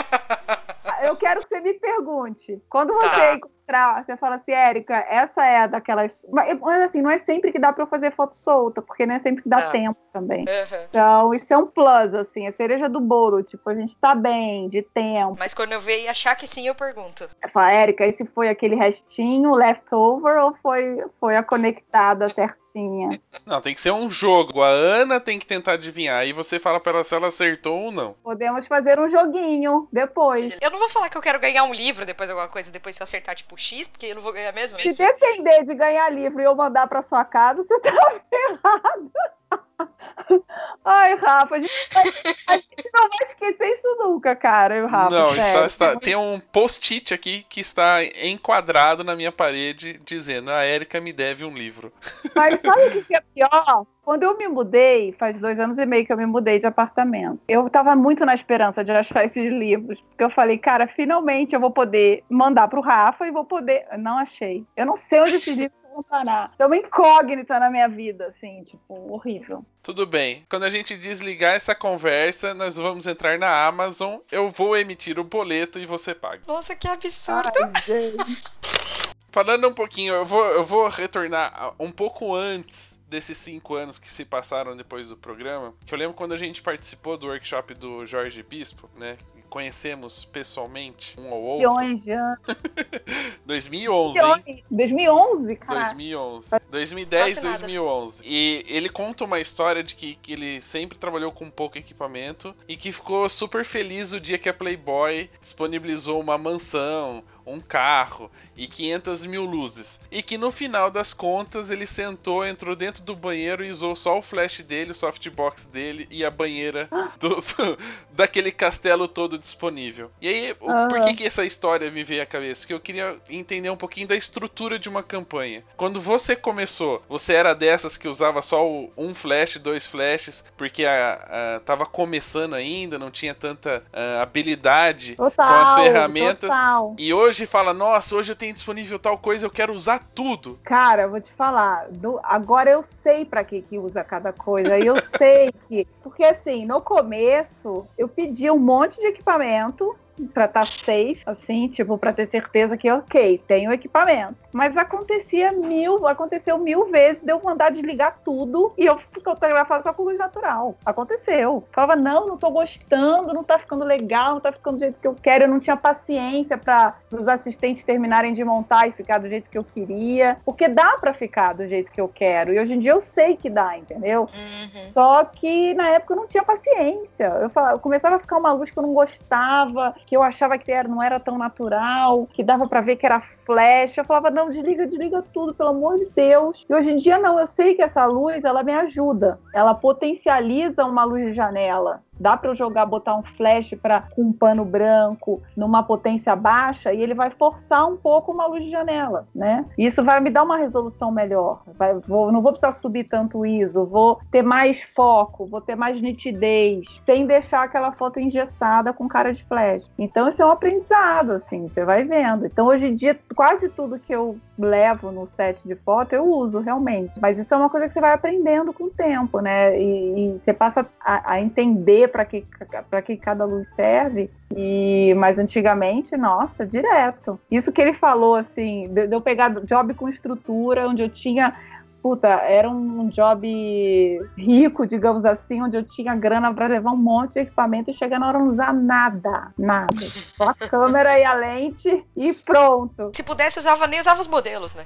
Eu quero que você me pergunte. Quando você tá. Encontrar, você fala assim, Érica, essa é daquelas. Mas assim, não é sempre que dá pra eu fazer foto solta, porque não é sempre que dá é. tempo também. Uhum. Então, isso é um plus, assim, a cereja do bolo. Tipo, a gente tá bem, de tempo. Mas quando eu ver e achar que sim, eu pergunto. Eu falo, Érica, esse foi aquele restinho, leftover, ou foi, foi a conectada certinha? Não, tem que ser um jogo. A Ana tem que tentar adivinhar. Aí você fala pra ela se ela acertou ou não. Podemos fazer um joguinho depois. Eu não vou falar que eu quero ganhar um livro depois alguma coisa, depois se eu acertar tipo X, porque eu não vou ganhar mesmo. Se depender de ganhar livro e eu mandar pra sua casa, você tá ferrado. Ai, Rafa, a gente, vai, a gente, não vai esquecer isso nunca, cara, Rafa. Não, está, está, tem um post-it aqui que está enquadrado na minha parede dizendo: a Érica me deve um livro. Mas sabe o que é pior? Quando eu me mudei, faz dois anos e meio que eu me mudei de apartamento. Eu tava muito na esperança de achar esses livros. Porque eu falei, cara, finalmente eu vou poder mandar pro Rafa e vou poder. Não achei. Eu não sei onde esses livros vão parar. É uma incógnita na minha vida, assim, tipo, horrível. Tudo bem. Quando a gente desligar essa conversa, nós vamos entrar na Amazon. Eu vou emitir o boleto e você paga. Nossa, que absurdo. Ai, Falando um pouquinho, eu vou, eu vou retornar um pouco antes desses cinco anos que se passaram depois do programa, que eu lembro quando a gente participou do workshop do Jorge Bispo, né? Conhecemos pessoalmente um ou outro. Milhões de anos. 2011, hein? 2011, cara. 2011. 2010, 2011. E ele conta uma história de que, que ele sempre trabalhou com pouco equipamento e que ficou super feliz o dia que a Playboy disponibilizou uma mansão, um carro e 500 mil luzes. E que no final das contas ele sentou, entrou dentro do banheiro e usou só o flash dele, o softbox dele e a banheira do, do, daquele castelo todo disponível. E aí, uhum. por que, que essa história me veio à cabeça? Porque eu queria entender um pouquinho da estrutura de uma campanha. Quando você começou, você era dessas que usava só um flash, dois flashes, porque a, a tava começando ainda, não tinha tanta a, habilidade total, com as ferramentas. Total. E hoje fala, nossa, hoje eu tenho disponível tal coisa, eu quero usar tudo. Cara, vou te falar, do, agora eu sei para que que usa cada coisa, eu sei que, porque assim, no começo eu pedi um monte de equipamento para estar tá safe, assim, tipo, para ter certeza que, ok, tenho equipamento. Mas acontecia mil, aconteceu mil vezes de eu mandar desligar tudo e eu fotografar só com luz natural. Aconteceu. Falava, não, não tô gostando, não tá ficando legal, não tá ficando do jeito que eu quero. Eu não tinha paciência para os assistentes terminarem de montar e ficar do jeito que eu queria. Porque dá para ficar do jeito que eu quero. E hoje em dia eu sei que dá, entendeu? Uhum. Só que na época eu não tinha paciência. Eu, falava, eu começava a ficar uma luz que eu não gostava que eu achava que era, não era tão natural, que dava para ver que era flash. Eu falava, não, desliga, desliga tudo, pelo amor de Deus. E hoje em dia não, eu sei que essa luz, ela me ajuda. Ela potencializa uma luz de janela. Dá para eu jogar, botar um flash para com um pano branco numa potência baixa e ele vai forçar um pouco uma luz de janela, né? Isso vai me dar uma resolução melhor. Vai, vou, não vou precisar subir tanto ISO, vou ter mais foco, vou ter mais nitidez, sem deixar aquela foto engessada com cara de flash. Então isso é um aprendizado, assim, você vai vendo. Então hoje em dia quase tudo que eu levo no set de foto eu uso realmente, mas isso é uma coisa que você vai aprendendo com o tempo, né? E, e você passa a, a entender para que, que cada luz serve. E, mas antigamente, nossa, direto. Isso que ele falou, assim, de, de eu pegar job com estrutura, onde eu tinha puta, era um job rico, digamos assim, onde eu tinha grana para levar um monte de equipamento e chegar na hora não usar nada, nada. Só a câmera e a lente e pronto. Se pudesse, usava nem usava os modelos, né?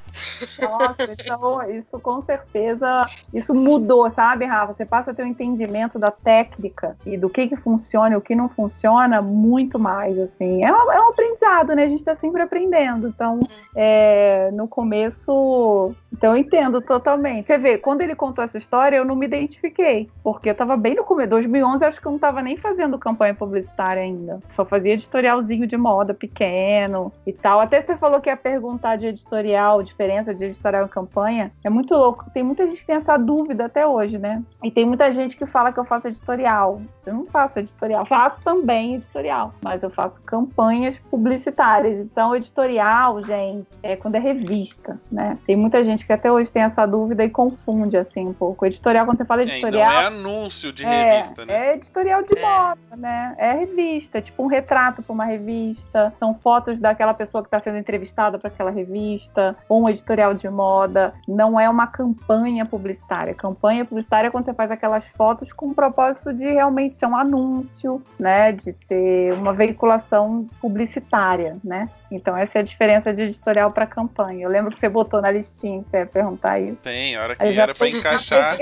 Nossa, então, isso com certeza, isso mudou, sabe, Rafa? Você passa a ter um entendimento da técnica e do que que funciona e o que não funciona muito mais, assim. É um, é um aprendizado, né? A gente tá sempre aprendendo. Então, é, no começo, então eu entendo totalmente. Você vê, quando ele contou essa história, eu não me identifiquei. Porque eu tava bem no começo. 2011, acho que eu não tava nem fazendo campanha publicitária ainda. Só fazia editorialzinho de moda pequeno e tal. Até você falou que ia perguntar de editorial, diferença de editorial e campanha. É muito louco. Tem muita gente que tem essa dúvida até hoje, né? E tem muita gente que fala que eu faço editorial. Eu não faço editorial. Faço também editorial. Mas eu faço campanhas publicitárias. Então, editorial, gente, é quando é revista, né? Tem muita gente que até hoje tem essa dúvida e confunde, assim, um pouco. Editorial, quando você fala editorial. É, não é anúncio de é, revista, né? É editorial de é. moda, né? É revista, é tipo um retrato para uma revista. São fotos daquela pessoa que está sendo entrevistada para aquela revista, ou um editorial de moda. Não é uma campanha publicitária. Campanha publicitária é quando você faz aquelas fotos com o propósito de realmente ser um anúncio, né? De ser uma veiculação publicitária, né? Então essa é a diferença de editorial para campanha. Eu lembro que você botou na listinha, perguntar isso. Tem, a hora que era para encaixar.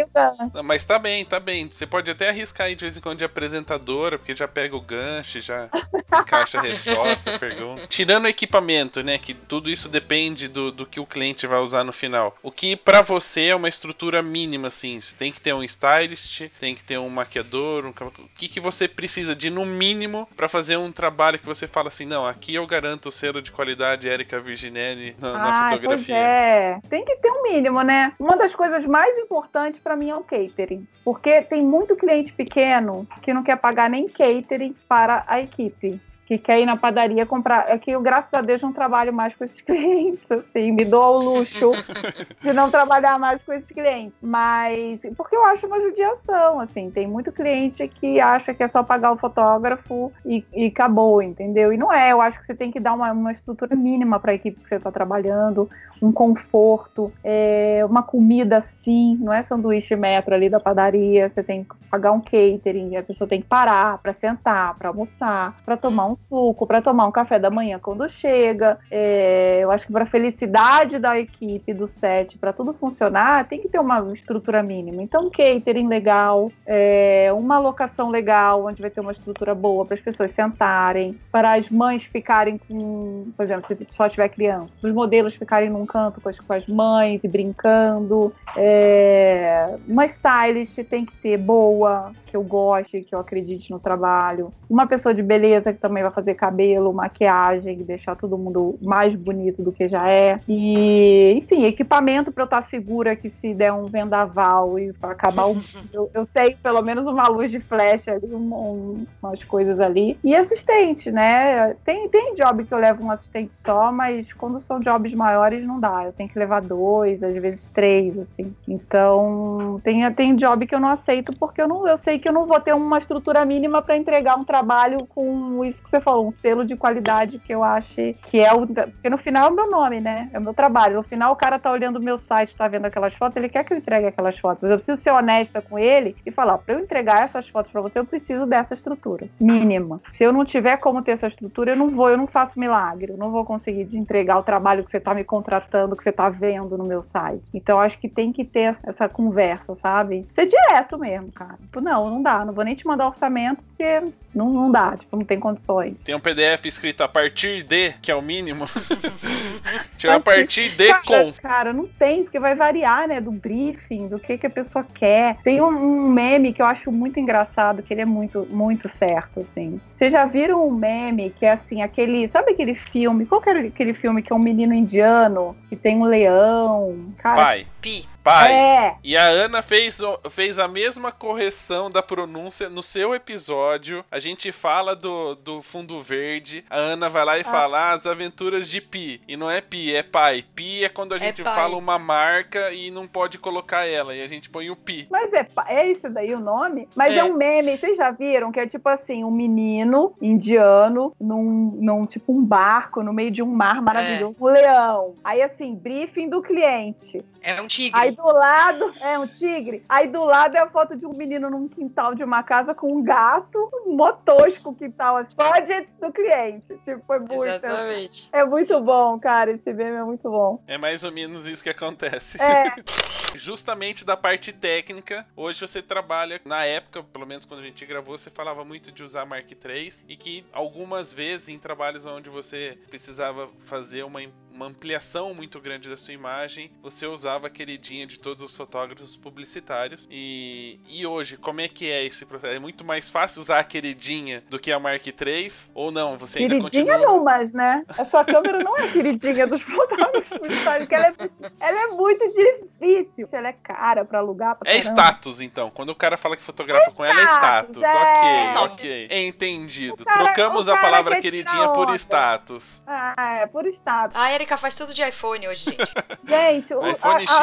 Mas tá bem, tá bem. Você pode até arriscar aí de vez em quando de apresentadora, porque já pega o gancho, já encaixa a resposta, pergunta. Tirando o equipamento, né, que tudo isso depende do, do que o cliente vai usar no final. O que para você é uma estrutura mínima, assim, você tem que ter um stylist, tem que ter um maquiador, um... o que, que você precisa de no mínimo para fazer um trabalho que você fala assim, não, aqui eu garanto ser de qualidade Érica Virginelli na, ah, na fotografia. é, tem que ter um mínimo, né? Uma das coisas mais importantes para mim é o catering, porque tem muito cliente pequeno que não quer pagar nem catering para a equipe que quer ir na padaria comprar. É que eu, graças a Deus, não trabalho mais com esses clientes, assim, me dou ao luxo de não trabalhar mais com esses clientes. Mas, porque eu acho uma judiação, assim, tem muito cliente que acha que é só pagar o fotógrafo e, e acabou, entendeu? E não é, eu acho que você tem que dar uma, uma estrutura mínima para a equipe que você está trabalhando, um conforto, é, uma comida sim, não é sanduíche metro ali da padaria, você tem que pagar um catering, a pessoa tem que parar para sentar, para almoçar, para tomar um suco, para tomar um café da manhã quando chega. É, eu acho que para felicidade da equipe, do set, para tudo funcionar, tem que ter uma estrutura mínima. Então, um catering legal, é, uma locação legal, onde vai ter uma estrutura boa para as pessoas sentarem, para as mães ficarem com, por exemplo, se só tiver criança, os modelos ficarem num canto com as, com as mães e brincando. É, uma stylist tem que ter boa, que eu goste, que eu acredite no trabalho. Uma pessoa de beleza que também vai fazer cabelo, maquiagem, deixar todo mundo mais bonito do que já é. E, enfim, equipamento para eu estar segura que se der um vendaval e acabar o. eu, eu tenho pelo menos uma luz de flecha ali, um, um, umas coisas ali. E assistente, né? Tem, tem job que eu levo um assistente só, mas quando são jobs maiores não dá. Eu tenho que levar dois, às vezes três, assim. Então, tem, tem job que eu não aceito porque eu não eu sei que eu não vou ter uma estrutura mínima para entregar um trabalho com isso que você falou, um selo de qualidade que eu acho que é o. Porque no final é o meu nome, né? É o meu trabalho. No final, o cara tá olhando o meu site, tá vendo aquelas fotos, ele quer que eu entregue aquelas fotos. Mas eu preciso ser honesta com ele e falar: para eu entregar essas fotos para você, eu preciso dessa estrutura mínima. Se eu não tiver como ter essa estrutura, eu não vou, eu não faço milagre. Eu não vou conseguir entregar o trabalho que você tá me contratando, que você tá vendo no meu site. Então, acho que tem que ter essa conversa, sabe? Ser direto mesmo, cara. Tipo, não, não dá, não vou nem te mandar orçamento porque não, não dá, tipo, não tem condições. Tem um PDF escrito a partir de, que é o mínimo. Tira a partir de cara, com. Cara, não tem, porque vai variar, né? Do briefing, do que, que a pessoa quer. Tem um, um meme que eu acho muito engraçado, que ele é muito, muito certo, assim. Vocês já viram um meme que é assim, aquele. Sabe aquele filme? Qual que era aquele filme que é um menino indiano que tem um leão? Cara, Pai. Pi. Pai. É, E a Ana fez, fez a mesma correção da pronúncia no seu episódio. A gente fala do, do fundo verde. A Ana vai lá e fala "Ah, as aventuras de Pi. E não é Pi, é pai. Pi é quando a É gente pai. fala uma marca e não pode colocar ela. E a gente põe o Pi. Mas é, é esse daí o nome? Mas é. É. um meme, vocês já viram? Que é tipo assim, um menino indiano num, num tipo um barco no meio de um mar maravilhoso, um leão. Aí assim, briefing do cliente. É um tigre. Aí do lado, é um tigre. Aí do lado é a foto de um menino num quintal de uma casa com um gato, um motosco quintal, assim, budget do cliente. Tipo, foi muito. Exatamente. É muito bom, cara. Esse meme é muito bom. É mais ou menos isso que acontece. É, Justamente da parte técnica, hoje você trabalha, na época, pelo menos quando a gente gravou, você falava muito de usar Mark III e que algumas vezes em trabalhos onde você precisava fazer uma, uma ampliação muito grande da sua imagem, você usava a queridinha de todos os fotógrafos publicitários. E, e hoje, como é que é esse processo? É muito mais fácil usar a queridinha do que a Mark III? Ou não? Você ainda queridinha continua... não, mas, né? A sua câmera não é queridinha dos fotógrafos publicitários, porque ela é, ela é muito difícil. Ela é cara pra alugar, pra É caramba. status, então. Quando o cara fala que fotografa com ela, é status. status, é. Ok, ok. Entendido. Cara- Trocamos a palavra queridinha por status. Ah, é, por status. A Erika faz tudo de iPhone hoje, gente. Gente, o- a,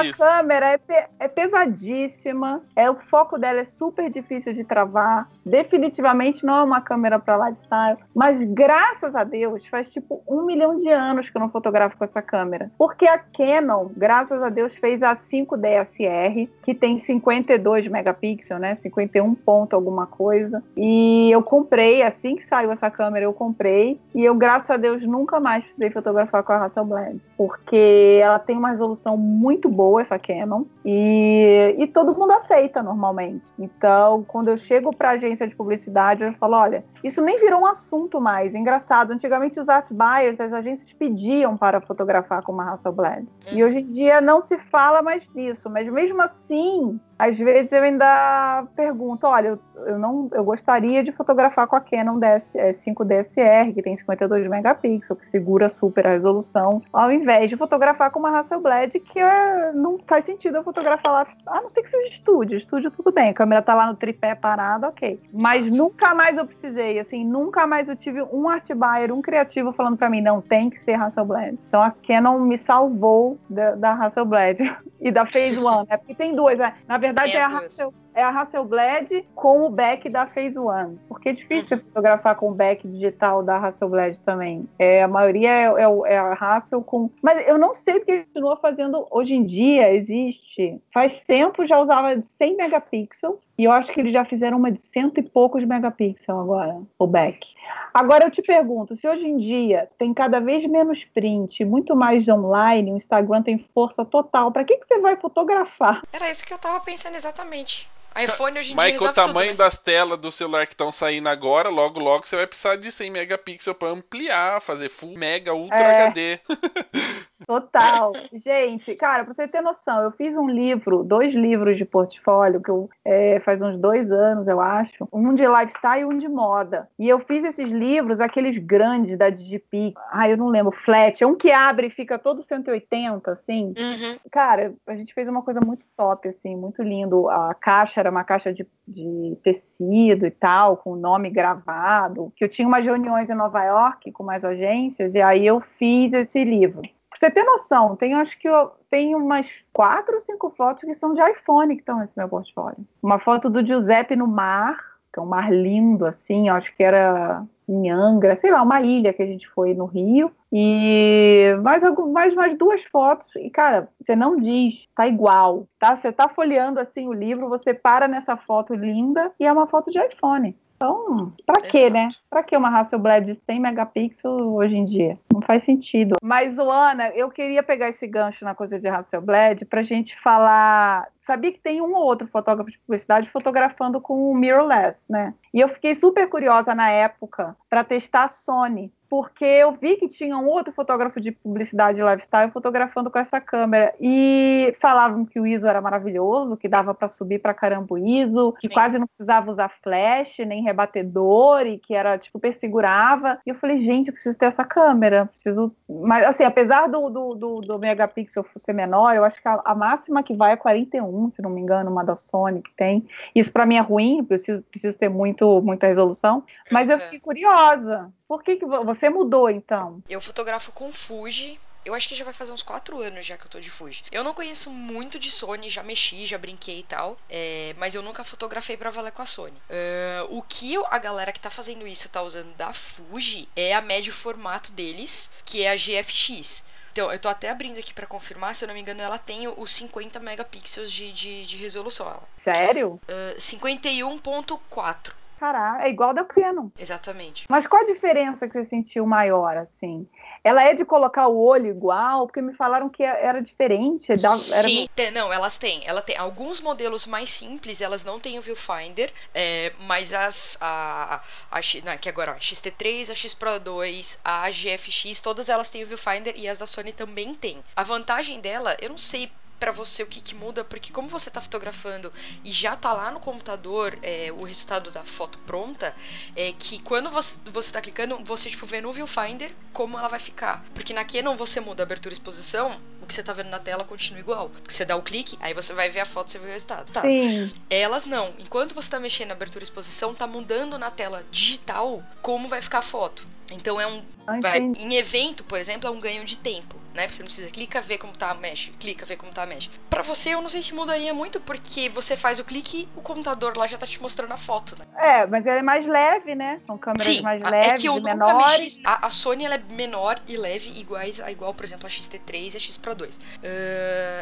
a câmera é, pe- é pesadíssima. É, o foco dela é super difícil de travar. Definitivamente não é uma câmera para lifestyle. Mas graças a Deus, faz tipo um milhão de anos que eu não fotografo com essa câmera. Porque a Canon, graças a Deus, fez a 5DSR, que tem 52 megapixels, né? 51 ponto alguma coisa. E eu comprei, assim que saiu essa câmera, eu comprei. E eu, graças a Deus, nunca mais precisei fotografar com a Hasselblad. Porque ela tem uma resolução muito boa, essa Canon. E, e todo mundo aceita normalmente. Então, quando eu chego para agência de publicidade, eu falo: olha, isso nem virou um assunto mais. Engraçado, antigamente os art buyers, as agências pediam para fotografar com uma Hasselblad. E hoje em dia não se fala mais disso. Mas mesmo assim, às vezes eu ainda pergunto: olha, eu, eu não, eu gostaria de fotografar com a Canon DS, é, 5DSR, que tem 52 megapixels, que segura super a resolução, ao invés de fotografar com uma Hasselblad, que é, não faz sentido eu fotografar lá. A não ser que seja estúdio. Estúdio, tudo bem. A câmera tá lá no tripé parado, ok. Mas nunca mais eu precisei, assim, nunca mais eu tive um art buyer, um criativo falando pra mim: não, tem que ser Hasselblad. Então a Canon me salvou da, da Hasselblad e da Phase One, né? Porque tem duas, né? Na verdade, Tem é a. Hassel, é a Hasselblad com o back da Phase One. Porque é difícil fotografar com o back digital da Hasselblad também. É, a maioria é, é é a Hassel com. Mas eu não sei porque continua fazendo. Hoje em dia existe. Faz tempo já usava de 100 megapixels. E eu acho que eles já fizeram uma de cento e poucos megapixels agora, o back. Agora eu te pergunto, se hoje em dia tem cada vez menos print, muito mais online, o Instagram tem força total, para que, que você vai fotografar? Era isso que eu tava pensando exatamente. iPhone hoje em dia Mas com o tamanho tudo, né? das telas do celular que estão saindo agora, logo logo você vai precisar de 100 megapixels pra ampliar, fazer full mega ultra É. HD. Total. Gente, cara, pra você ter noção, eu fiz um livro, dois livros de portfólio, que eu é, faz uns dois anos, eu acho. Um de lifestyle e um de moda. E eu fiz esses livros, aqueles grandes da Digipic. Ah, eu não lembro, flat. Um que abre e fica todo 180, assim. Uhum. Cara, a gente fez uma coisa muito top, assim, muito lindo. A caixa era uma caixa de, de tecido e tal, com o nome gravado. Que eu tinha umas reuniões em Nova York com mais agências, e aí eu fiz esse livro. Pra você ter noção, tem acho que eu tenho umas quatro ou cinco fotos que são de iPhone que estão nesse meu portfólio. Uma foto do Giuseppe no mar, que é um mar lindo, assim, acho que era em Angra, sei lá, uma ilha que a gente foi no Rio. E mais, mais, mais duas fotos. E, cara, você não diz, tá igual. Tá? Você tá folheando assim o livro, você para nessa foto linda e é uma foto de iPhone. Então, pra quê, né? Pra que uma Hasselblad de 100 megapixels hoje em dia? Não faz sentido. Mas, Luana, eu queria pegar esse gancho na coisa de Hasselblad pra gente falar. sabia que tem um ou outro fotógrafo de publicidade fotografando com o mirrorless, né? E eu fiquei super curiosa na época para testar a Sony, porque eu vi que tinha um outro fotógrafo de publicidade e lifestyle fotografando com essa câmera e falavam que o ISO era maravilhoso, que dava para subir para caramba o ISO, que Sim. quase não precisava usar flash nem rebatedor e que era tipo, super segurava. E eu falei, gente, eu preciso ter essa câmera, preciso. Mas assim, apesar do, do, do, do megapixel ser menor, eu acho que a, a, máxima que vai é 41, se não me engano, uma da Sony que tem. Isso para mim é ruim, preciso, preciso ter muito, muita resolução. Mas eu fiquei curiosa. Por que, que você mudou então? Eu fotografo com Fuji. Eu acho que já vai fazer uns 4 anos já que eu tô de Fuji. Eu não conheço muito de Sony, já mexi, já brinquei e tal. É, mas eu nunca fotografei para valer com a Sony. Uh, o que a galera que tá fazendo isso tá usando da Fuji é a médio formato deles, que é a GFX. Então, eu tô até abrindo aqui para confirmar, se eu não me engano, ela tem os 50 megapixels de, de, de resolução. Ela. Sério? Uh, 51.4. Caraca, é igual da Canon. Exatamente. Mas qual a diferença que você sentiu maior, assim? Ela é de colocar o olho igual? Porque me falaram que era diferente. Era... Sim, não, elas têm. Ela tem alguns modelos mais simples, elas não têm o viewfinder, é, mas as a, a, a não, que agora a XT3, a X Pro 2, a GFX, todas elas têm o viewfinder e as da Sony também têm. A vantagem dela, eu não sei para você o que, que, muda, porque como você está fotografando e já tá lá no computador é, o resultado da foto pronta, é que quando você, você tá clicando, você tipo vê no viewfinder como ela vai ficar. Porque na Canon você muda a abertura e exposição, o que você tá vendo na tela continua igual. Você dá o clique, aí você vai ver a foto, você vê o resultado. Tá. Sim. Elas não. Enquanto você tá mexendo na abertura e exposição, tá mudando na tela digital como vai ficar a foto. Então é um. Vai, em evento, por exemplo, é um ganho de tempo né? Porque você não precisa clica, ver como tá a mesh, clica, ver como tá a mesh. Pra você, eu não sei se mudaria muito, porque você faz o clique e o computador lá já tá te mostrando a foto, né? É, mas ela é mais leve, né? São câmeras Sim, mais leves, é que eu menores. Mexi, a, a, Sony ela é menor e leve, iguais a igual, por exemplo, a XT3 e a X Pro 2. Uh,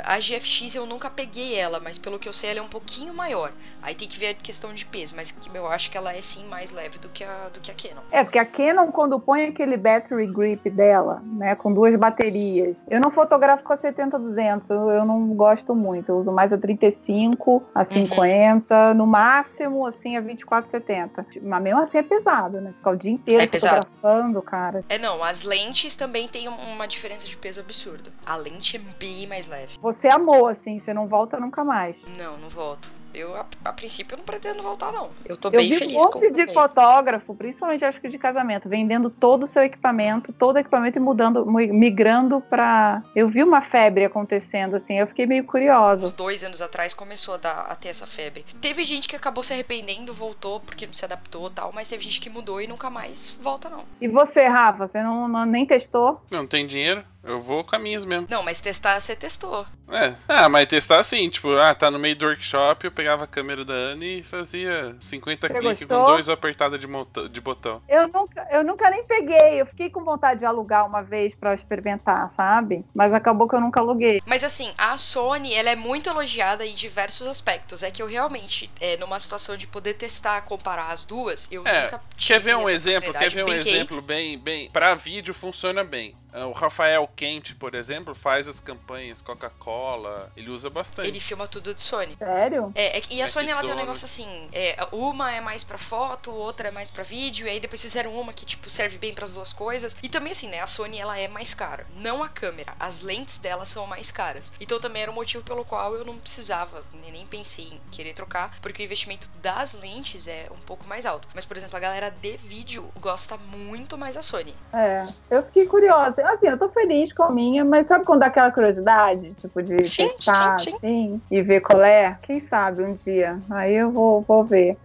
a GFX eu nunca peguei ela, mas pelo que eu sei, ela é um pouquinho maior. Aí tem que ver a questão de peso, mas eu acho que ela é sim mais leve do que a, do que a Canon. É, porque a Canon, quando põe aquele battery grip dela, né, com duas baterias. Eu não fotografo com a 70-200, eu não gosto muito. Eu uso mais a 35, a 50, uhum. no máximo, assim, a 24-70. Mas mesmo assim é pesado, né? Ficar o dia inteiro é fotografando, cara. É, não, as lentes também têm uma diferença de peso absurdo. A lente é bem mais leve. Você amou, assim, você não volta nunca mais. Não, não volto. Eu, a, a, princípio, eu não pretendo voltar, não. Eu tô eu bem feliz. Eu vi um monte de fotógrafo, principalmente acho que de casamento, vendendo todo o seu equipamento, todo o equipamento e mudando, migrando pra. Eu vi uma febre acontecendo, assim, eu fiquei meio curiosa. Uns dois anos atrás começou a, dar, a ter essa febre. Teve gente que acabou se arrependendo, voltou porque não se adaptou tal, mas teve gente que mudou e nunca mais volta, não. E você, Rafa, você não, não nem testou? Não tem dinheiro? Eu vou caminhos mesmo. Não, mas testar você testou. É. Ah, mas testar assim, tipo, ah, tá no meio do workshop, eu pegava a câmera da Anne e fazia 50 cliques com dois apertadas de, de botão. Eu nunca, eu nunca nem peguei. Eu fiquei com vontade de alugar uma vez para experimentar, sabe? Mas acabou que eu nunca aluguei. Mas assim, a Sony, ela é muito elogiada em diversos aspectos. É que eu realmente, é, numa situação de poder testar, comparar as duas, eu é, nunca Quer ver um exemplo? Quer ver um exemplo bem, bem. Pra vídeo funciona bem. Ah, o Rafael Quente, por exemplo, faz as campanhas Coca-Cola. Ele usa bastante. Ele filma tudo de Sony. Sério? É, é e a Sony ela tem um negócio assim: é, uma é mais pra foto, outra é mais pra vídeo. E aí depois fizeram uma que, tipo, serve bem para as duas coisas. E também, assim, né? A Sony ela é mais cara. Não a câmera. As lentes dela são mais caras. Então também era o motivo pelo qual eu não precisava, nem pensei em querer trocar. Porque o investimento das lentes é um pouco mais alto. Mas, por exemplo, a galera de vídeo gosta muito mais da Sony. É, eu fiquei curiosa assim, eu tô feliz com a minha, mas sabe quando dá aquela curiosidade? Tipo, de sim, testar, sim, sim. assim, e ver qual é? Quem sabe um dia. Aí eu vou, vou ver.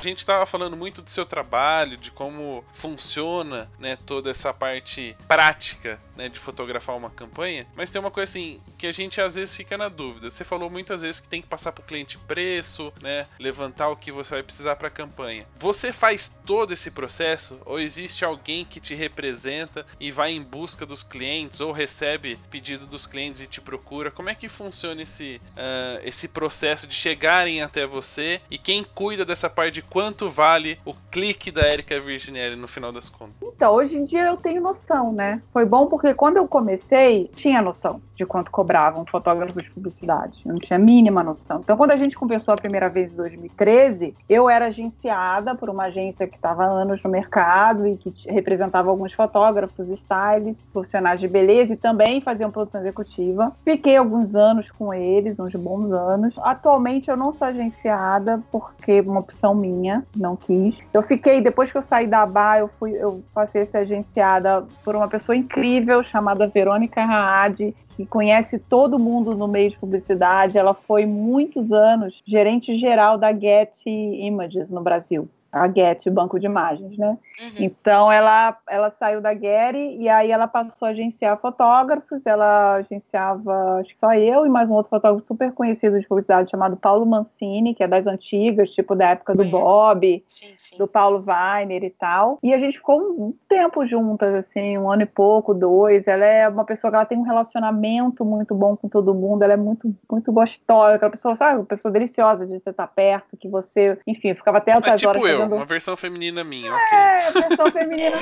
A gente estava falando muito do seu trabalho, de como funciona, né, toda essa parte prática, né, de fotografar uma campanha, mas tem uma coisa assim que a gente às vezes fica na dúvida. Você falou muitas vezes que tem que passar para o cliente preço, né, levantar o que você vai precisar para a campanha. Você faz todo esse processo ou existe alguém que te representa e vai em busca dos clientes ou recebe pedido dos clientes e te procura? Como é que funciona esse, uh, esse processo de chegarem até você e quem cuida dessa parte de quanto vale o clique da Erika Virginelli no final das contas? Então, hoje em dia eu tenho noção, né? Foi bom porque quando eu comecei, tinha noção de quanto cobravam fotógrafos de publicidade. Eu não tinha a mínima noção. Então, quando a gente conversou a primeira vez em 2013, eu era agenciada por uma agência que estava anos no mercado e que representava alguns fotógrafos, stylists, profissionais de beleza e também faziam produção executiva. Fiquei alguns anos com eles, uns bons anos. Atualmente eu não sou agenciada porque uma opção minha, não quis. Eu fiquei, depois que eu saí da BA, eu, fui, eu passei a ser agenciada por uma pessoa incrível chamada Verônica Raad, que conhece todo mundo no meio de publicidade. Ela foi muitos anos gerente geral da Getty Images no Brasil a Getty, o banco de imagens, né? Uhum. Então ela, ela saiu da Getty e aí ela passou a agenciar fotógrafos, ela agenciava acho que só eu e mais um outro fotógrafo super conhecido de publicidade chamado Paulo Mancini, que é das antigas, tipo da época do Bob, sim, sim. do Paulo Weiner e tal. E a gente ficou um tempo juntas, assim, um ano e pouco, dois. Ela é uma pessoa que ela tem um relacionamento muito bom com todo mundo, ela é muito, muito gostosa, aquela pessoa, sabe, uma pessoa deliciosa de você estar perto, que você, enfim, ficava até altas é, tipo horas eu uma versão feminina minha, ok. É, versão feminina.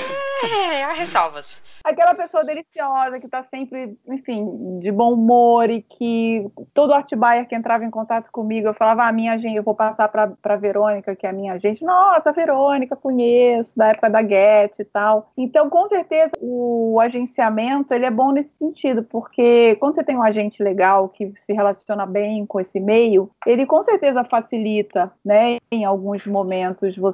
é, há ressalvas. Aquela pessoa deliciosa que tá sempre, enfim, de bom humor e que todo art buyer que entrava em contato comigo, eu falava, ah, minha gente, eu vou passar pra, pra Verônica, que é a minha gente. Nossa, Verônica, conheço, da época da Get e tal. Então, com certeza, o agenciamento, ele é bom nesse sentido, porque quando você tem um agente legal que se relaciona bem com esse meio, ele com certeza facilita, né, em alguns momentos, você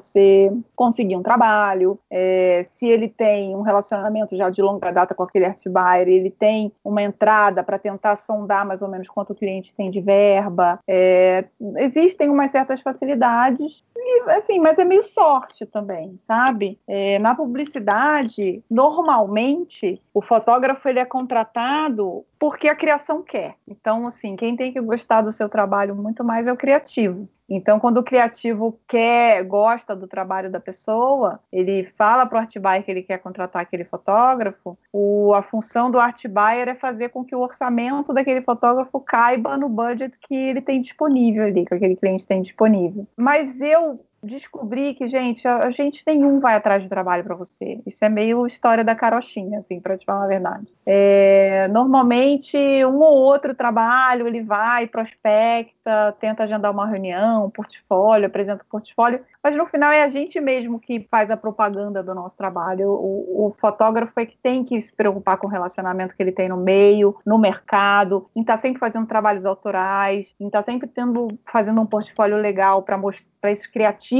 conseguir um trabalho, é, se ele tem um relacionamento já de longa data com aquele art buyer, ele tem uma entrada para tentar sondar mais ou menos quanto o cliente tem de verba. É, existem umas certas facilidades, e, enfim, mas é meio sorte também, sabe? É, na publicidade, normalmente, o fotógrafo ele é contratado porque a criação quer. Então, assim, quem tem que gostar do seu trabalho muito mais é o criativo. Então, quando o criativo quer, gosta do trabalho da pessoa, ele fala para o art buyer que ele quer contratar aquele fotógrafo, o, a função do art buyer é fazer com que o orçamento daquele fotógrafo caiba no budget que ele tem disponível ali, que aquele cliente tem disponível. Mas eu descobri que, gente, a, a gente nenhum vai atrás de trabalho para você. Isso é meio história da carochinha, assim, para te falar a verdade. É, normalmente, um ou outro trabalho, ele vai, prospecta, tenta agendar uma reunião, um portfólio, apresenta o portfólio, mas no final é a gente mesmo que faz a propaganda do nosso trabalho. O, o fotógrafo é que tem que se preocupar com o relacionamento que ele tem no meio, no mercado, em estar tá sempre fazendo trabalhos autorais, em estar tá sempre tendo, fazendo um portfólio legal para esses criativos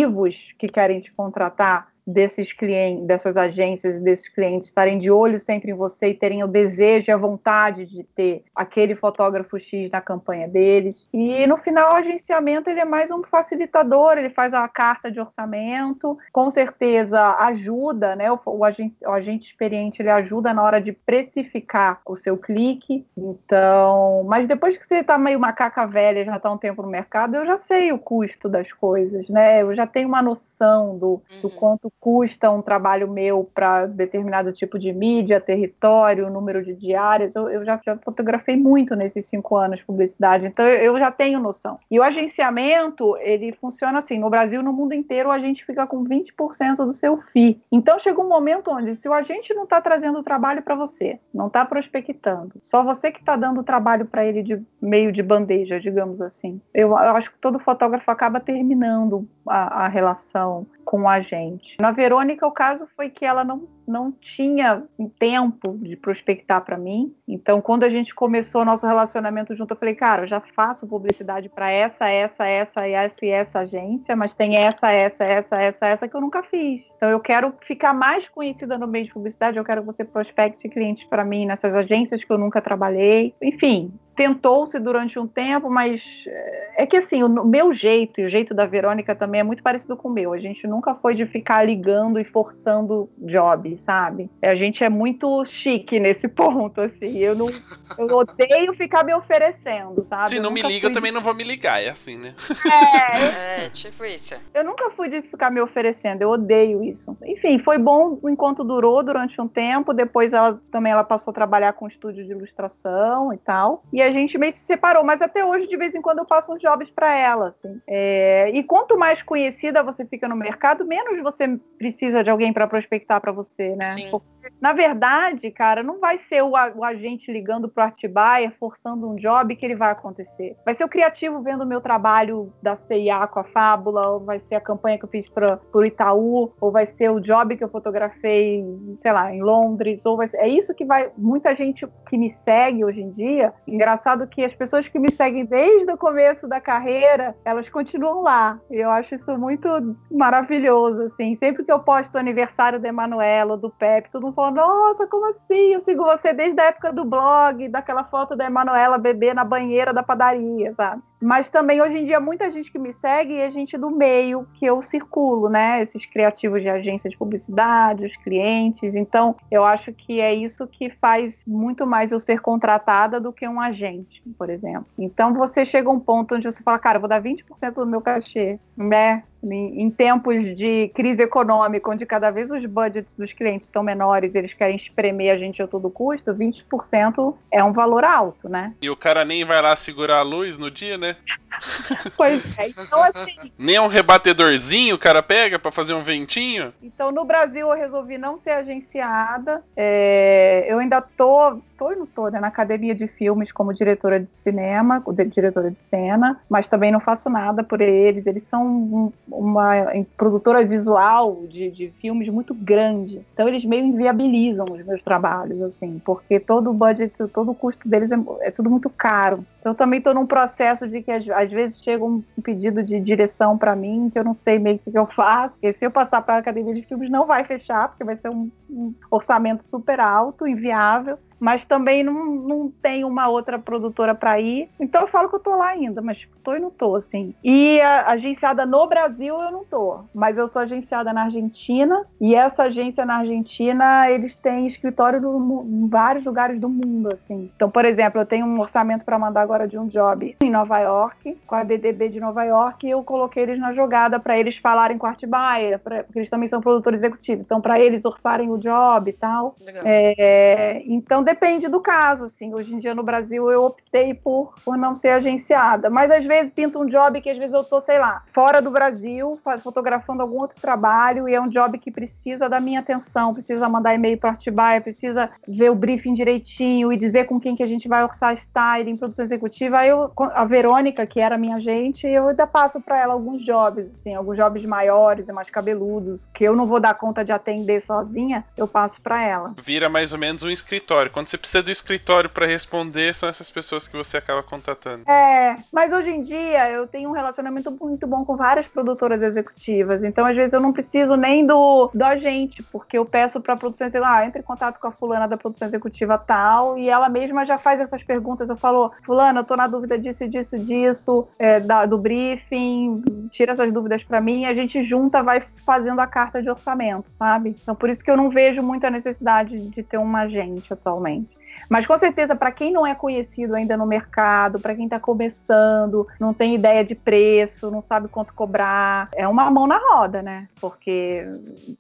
que querem te contratar desses clientes, dessas agências, desses clientes estarem de olho sempre em você e terem o desejo e a vontade de ter aquele fotógrafo X na campanha deles. E no final o agenciamento ele é mais um facilitador, ele faz a carta de orçamento, com certeza ajuda, né? O, o, agente, o agente experiente ele ajuda na hora de precificar o seu clique. Então, mas depois que você está meio macaca velha, já está um tempo no mercado, eu já sei o custo das coisas, né? Eu já tenho uma noção do, do uhum. quanto custa um trabalho meu para determinado tipo de mídia, território, número de diárias. Eu, eu já, já, fotografei muito nesses cinco anos de publicidade, então eu, já tenho noção. E o agenciamento, ele funciona assim: no Brasil, no mundo inteiro, a gente fica com 20% do seu FII. Então chega um momento onde, se o agente não está trazendo trabalho para você, não está prospectando, só você que está dando trabalho para ele de meio de bandeja, digamos assim. Eu, eu acho que todo fotógrafo acaba terminando a, a relação com a gente. Na Verônica, o caso foi que ela não, não tinha tempo de prospectar para mim. Então, quando a gente começou nosso relacionamento junto, eu falei, cara, eu já faço publicidade para essa, essa, essa, essa e essa agência, mas tem essa, essa, essa, essa, essa que eu nunca fiz. Então, eu quero ficar mais conhecida no meio de publicidade, eu quero que você prospecte clientes para mim nessas agências que eu nunca trabalhei. Enfim, tentou-se durante um tempo, mas eh, é que assim, o meu jeito e o jeito da Verônica também é muito parecido com o meu. A gente nunca foi de ficar ligando e forçando job, sabe? A gente é muito chique nesse ponto, assim. Eu não eu odeio ficar me oferecendo, sabe? Se não me liga, eu também não vou me ligar, é assim, né? É, é, tipo isso. Eu nunca fui de ficar me oferecendo, eu odeio isso. Enfim, enfim, foi bom enquanto durou durante um tempo. Depois ela também ela passou a trabalhar com estúdio de ilustração e tal. E a gente meio se separou, mas até hoje de vez em quando eu faço uns jobs para ela, assim. É, e quanto mais conhecida você fica no mercado, menos você precisa de alguém para prospectar para você, né? Porque, na verdade, cara, não vai ser o, o agente ligando pro Artibaia forçando um job que ele vai acontecer. Vai ser o criativo vendo o meu trabalho da CIA com a Fábula, ou vai ser a campanha que eu fiz para o Itaú, ou vai ser o job que eu fotografei, sei lá, em Londres, ou vai ser... é isso que vai muita gente que me segue hoje em dia. Engraçado que as pessoas que me seguem desde o começo da carreira, elas continuam lá. Eu acho isso muito maravilhoso, assim. Sempre que eu posto o aniversário da Emanuela, do Pepe, todo fala: "Nossa, como assim? Eu sigo você desde a época do blog, daquela foto da Emanuela bebê na banheira da padaria, sabe?" Mas também hoje em dia muita gente que me segue é gente do meio que eu circulo, né? Esses criativos de agência de publicidade, os clientes. Então, eu acho que é isso que faz muito mais eu ser contratada do que um agente, por exemplo. Então, você chega a um ponto onde você fala, cara, vou dar 20% do meu cachê, né? Em tempos de crise econômica, onde cada vez os budgets dos clientes estão menores, eles querem espremer a gente a todo custo, 20% é um valor alto, né? E o cara nem vai lá segurar a luz no dia, né? pois é, então assim. Nem um rebatedorzinho o cara pega para fazer um ventinho? Então no Brasil eu resolvi não ser agenciada. É, eu ainda tô, tô e não tô, né, na academia de filmes como diretora de cinema, diretora de cena, mas também não faço nada por eles. Eles são uma produtora visual de, de filmes muito grande. Então eles meio inviabilizam os meus trabalhos, assim, porque todo o budget, todo o custo deles é, é tudo muito caro. Então eu também estou num processo de que às, às, vezes chega um pedido de direção para mim que eu não sei meio o que eu faço. Porque se eu passar para a academia de filmes não vai fechar, porque vai ser um, um orçamento super alto, inviável mas também não, não tem uma outra produtora para ir. Então eu falo que eu tô lá ainda, mas tô e não tô, assim. E a, agenciada no Brasil eu não tô, mas eu sou agenciada na Argentina e essa agência na Argentina, eles têm escritório no, em vários lugares do mundo, assim. Então, por exemplo, eu tenho um orçamento para mandar agora de um job em Nova York, com a DDB de Nova York, e eu coloquei eles na jogada para eles falarem com a Artibaia, porque eles também são produtores executivos. Então, para eles orçarem o job e tal. É, então, depende do caso, assim. Hoje em dia no Brasil eu optei por, por não ser agenciada, mas às vezes pinta um job que às vezes eu tô, sei lá, fora do Brasil, fotografando algum outro trabalho e é um job que precisa da minha atenção, precisa mandar e-mail para Artibaia, precisa ver o briefing direitinho e dizer com quem que a gente vai orçar styling, produção executiva. Aí eu, a Verônica, que era minha agente, eu ainda passo para ela alguns jobs, assim, alguns jobs maiores e mais cabeludos, que eu não vou dar conta de atender sozinha, eu passo para ela. Vira mais ou menos um escritório. Quando você precisa do escritório para responder, são essas pessoas que você acaba contatando. É, mas hoje em dia eu tenho um relacionamento muito bom com várias produtoras executivas, então às vezes eu não preciso nem do, do agente, porque eu peço para a produção executiva, ah, entre em contato com a fulana da produção executiva tal, e ela mesma já faz essas perguntas. Eu falo, fulana, eu tô na dúvida disso, disso, disso, é, da, do briefing, tira essas dúvidas para mim, e a gente junta, vai fazendo a carta de orçamento, sabe? Então por isso que eu não vejo muita necessidade de ter uma agente atualmente. realmente. Mas com certeza, para quem não é conhecido ainda no mercado, para quem está começando, não tem ideia de preço, não sabe quanto cobrar, é uma mão na roda, né? Porque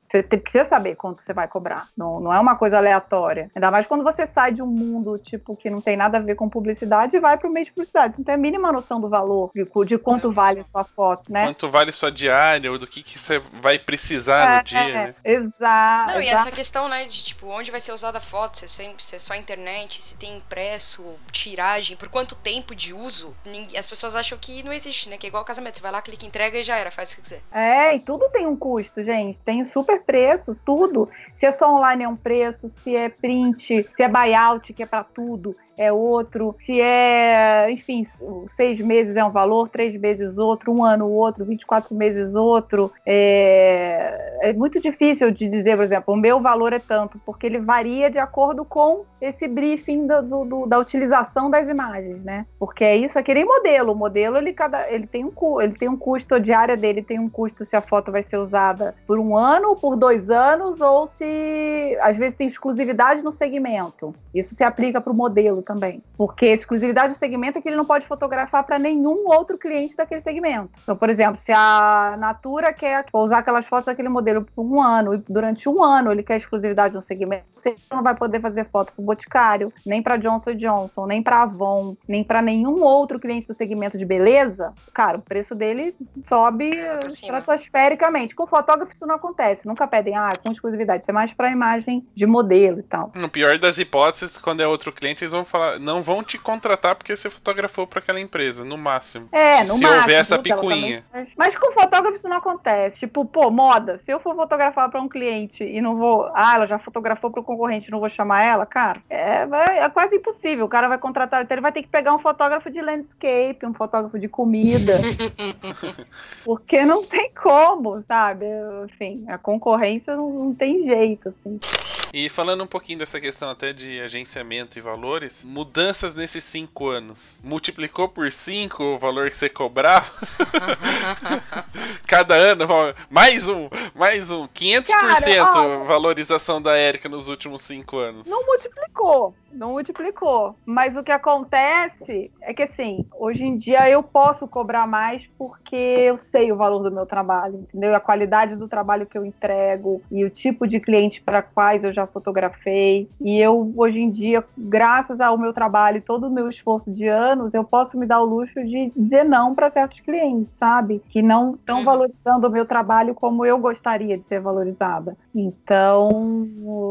você precisa saber quanto você vai cobrar. Não, não é uma coisa aleatória. Ainda mais quando você sai de um mundo tipo que não tem nada a ver com publicidade e vai para o meio de publicidade. Você não tem a mínima noção do valor, de, de quanto vale a sua foto, né? Quanto vale sua diária, ou do que, que você vai precisar é, no dia, é, né? Exato. Não, e essa questão, né, de tipo, onde vai ser usada a foto, se é, se é só internet, se tem impresso, tiragem, por quanto tempo de uso, as pessoas acham que não existe, né? Que é igual casamento, você vai lá, clica, entrega e já era, faz o que quiser. É, e tudo tem um custo, gente. Tem super preços, tudo. Se é só online é um preço, se é print, se é buyout, que é para tudo é outro, se é, enfim, seis meses é um valor, três meses outro, um ano outro, 24 meses outro. É, é muito difícil de dizer, por exemplo, o meu valor é tanto, porque ele varia de acordo com esse briefing do, do, do, da utilização das imagens, né? Porque é isso, é nem modelo. O modelo ele, cada, ele, tem um, ele tem um custo, a diária dele tem um custo se a foto vai ser usada por um ano, por dois anos, ou se às vezes tem exclusividade no segmento. Isso se aplica para o modelo também. Porque exclusividade do segmento é que ele não pode fotografar para nenhum outro cliente daquele segmento. Então, por exemplo, se a Natura quer usar aquelas fotos daquele modelo por um ano, e durante um ano ele quer exclusividade no segmento, você não vai poder fazer foto para o Boticário, nem para Johnson Johnson, nem para Avon, nem para nenhum outro cliente do segmento de beleza, cara, o preço dele sobe estratosfericamente. Com fotógrafo isso não acontece. Nunca pedem, ah, com exclusividade. Isso é mais para imagem de modelo e tal. No pior das hipóteses, quando é outro cliente, eles vão falar, não vão te contratar porque você fotografou para aquela empresa, no máximo. É, no se máximo. Se houver essa picuinha. Mas com fotógrafo isso não acontece. Tipo, pô, moda. Se eu for fotografar para um cliente e não vou, ah, ela já fotografou para o concorrente, não vou chamar ela, cara, é, é quase impossível. O cara vai contratar, então ele vai ter que pegar um fotógrafo de landscape, um fotógrafo de comida. porque não tem como, sabe? Enfim, a concorrência não, não tem jeito, assim. E falando um pouquinho dessa questão até de agenciamento e valores, mudanças nesses cinco anos. Multiplicou por cinco o valor que você cobrava? Cada ano, mais um, mais um. 500% Cara, ó, valorização da Érica nos últimos cinco anos. Não multiplicou não multiplicou. Mas o que acontece é que, assim, hoje em dia eu posso cobrar mais porque eu sei o valor do meu trabalho, entendeu? A qualidade do trabalho que eu entrego e o tipo de cliente para quais eu já fotografei. E eu, hoje em dia, graças ao meu trabalho e todo o meu esforço de anos, eu posso me dar o luxo de dizer não para certos clientes, sabe? Que não estão uhum. valorizando o meu trabalho como eu gostaria de ser valorizada. Então,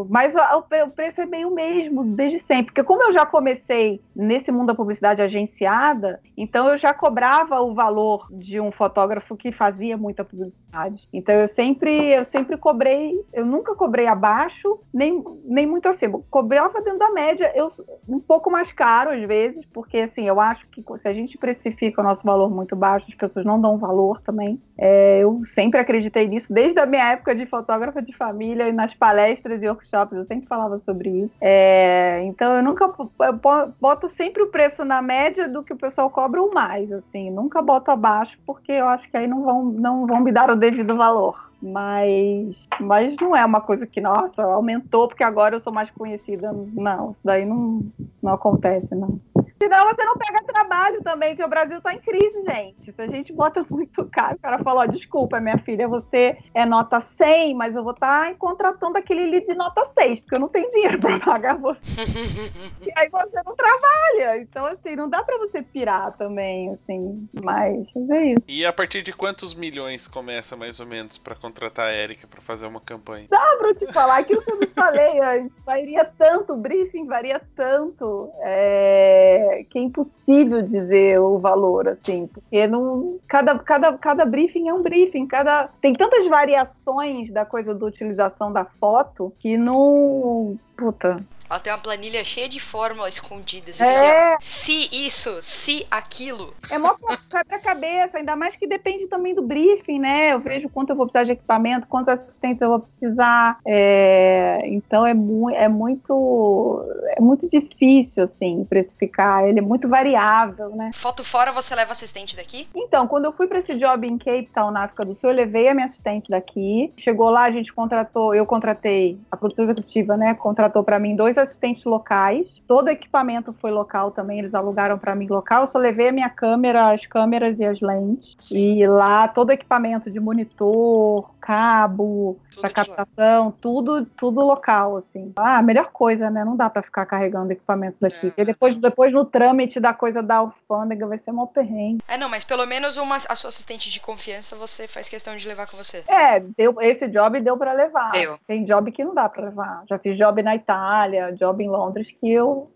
mas o preço é meio mesmo, desde sempre sempre, porque como eu já comecei nesse mundo da publicidade agenciada, então eu já cobrava o valor de um fotógrafo que fazia muita publicidade. Então eu sempre, eu sempre cobrei, eu nunca cobrei abaixo, nem, nem muito acima. Cobrava dentro da média, eu um pouco mais caro às vezes, porque assim, eu acho que se a gente precifica o nosso valor muito baixo, as pessoas não dão valor também. É, eu sempre acreditei nisso, desde a minha época de fotógrafa de família e nas palestras e workshops, eu sempre falava sobre isso. É, então então eu nunca eu boto sempre o preço na média do que o pessoal cobra ou mais, assim, nunca boto abaixo porque eu acho que aí não vão não vão me dar o devido valor. Mas, mas não é uma coisa que, nossa, aumentou porque agora eu sou mais conhecida. Não, isso daí não, não acontece, não. Senão você não pega trabalho também, que o Brasil tá em crise, gente. Se a gente bota muito caro, o cara fala, desculpa, minha filha, você é nota 100, mas eu vou estar tá contratando aquele lead de nota 6, porque eu não tenho dinheiro para pagar você. e aí você não trabalha. Então, assim, não dá para você pirar também, assim, mas é isso. E a partir de quantos milhões começa, mais ou menos, para contratar a Erika para fazer uma campanha? Dá pra te falar aquilo que eu me falei antes. Varia tanto, o briefing varia tanto. É que é impossível dizer o valor, assim, porque não, cada, cada, cada briefing é um briefing, cada, tem tantas variações da coisa da utilização da foto que não. Puta, ela tem uma planilha cheia de fórmulas escondidas. É. Se isso, se aquilo. É mó quebra-cabeça, ainda mais que depende também do briefing, né? Eu vejo quanto eu vou precisar de equipamento, quantos assistentes eu vou precisar. É... Então é, mu é muito é muito difícil, assim, precificar. Ele é muito variável, né? Foto fora, você leva assistente daqui? Então, quando eu fui para esse job em Cape Town, na África do Sul, eu levei a minha assistente daqui. Chegou lá, a gente contratou, eu contratei, a produção executiva, né, contratou para mim dois dois assistentes locais. Todo equipamento foi local também, eles alugaram para mim local. Eu só levei a minha câmera, as câmeras e as lentes. E lá todo equipamento de monitor, cabo, para captação, tudo, tudo local, assim. Ah, a melhor coisa, né? Não dá para ficar carregando equipamento daqui. É. Porque depois, depois no trâmite da coisa da alfândega vai ser mó perrengue. É, não, mas pelo menos uma, a sua assistente de confiança você faz questão de levar com você. É, deu, esse job deu para levar. Deu. Tem job que não dá para levar. Já fiz job na Itália, job em Londres que eu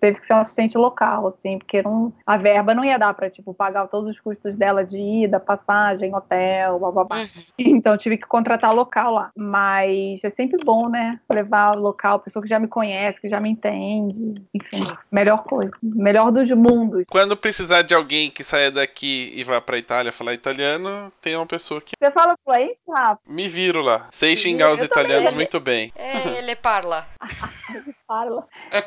teve que ser um assistente local, assim, porque não, a verba não ia dar para tipo pagar todos os custos dela de ida, passagem, hotel, blá blá blá. Uhum. Então tive que contratar local lá. Mas é sempre bom, né? Levar local, pessoa que já me conhece, que já me entende. Enfim, melhor coisa. Melhor dos mundos. Quando precisar de alguém que saia daqui e vá pra Itália falar italiano, tem uma pessoa que. Você fala fluente, Rafa? Me viro lá. Sei xingar os italianos também. muito bem. É, ele parla. ele parla.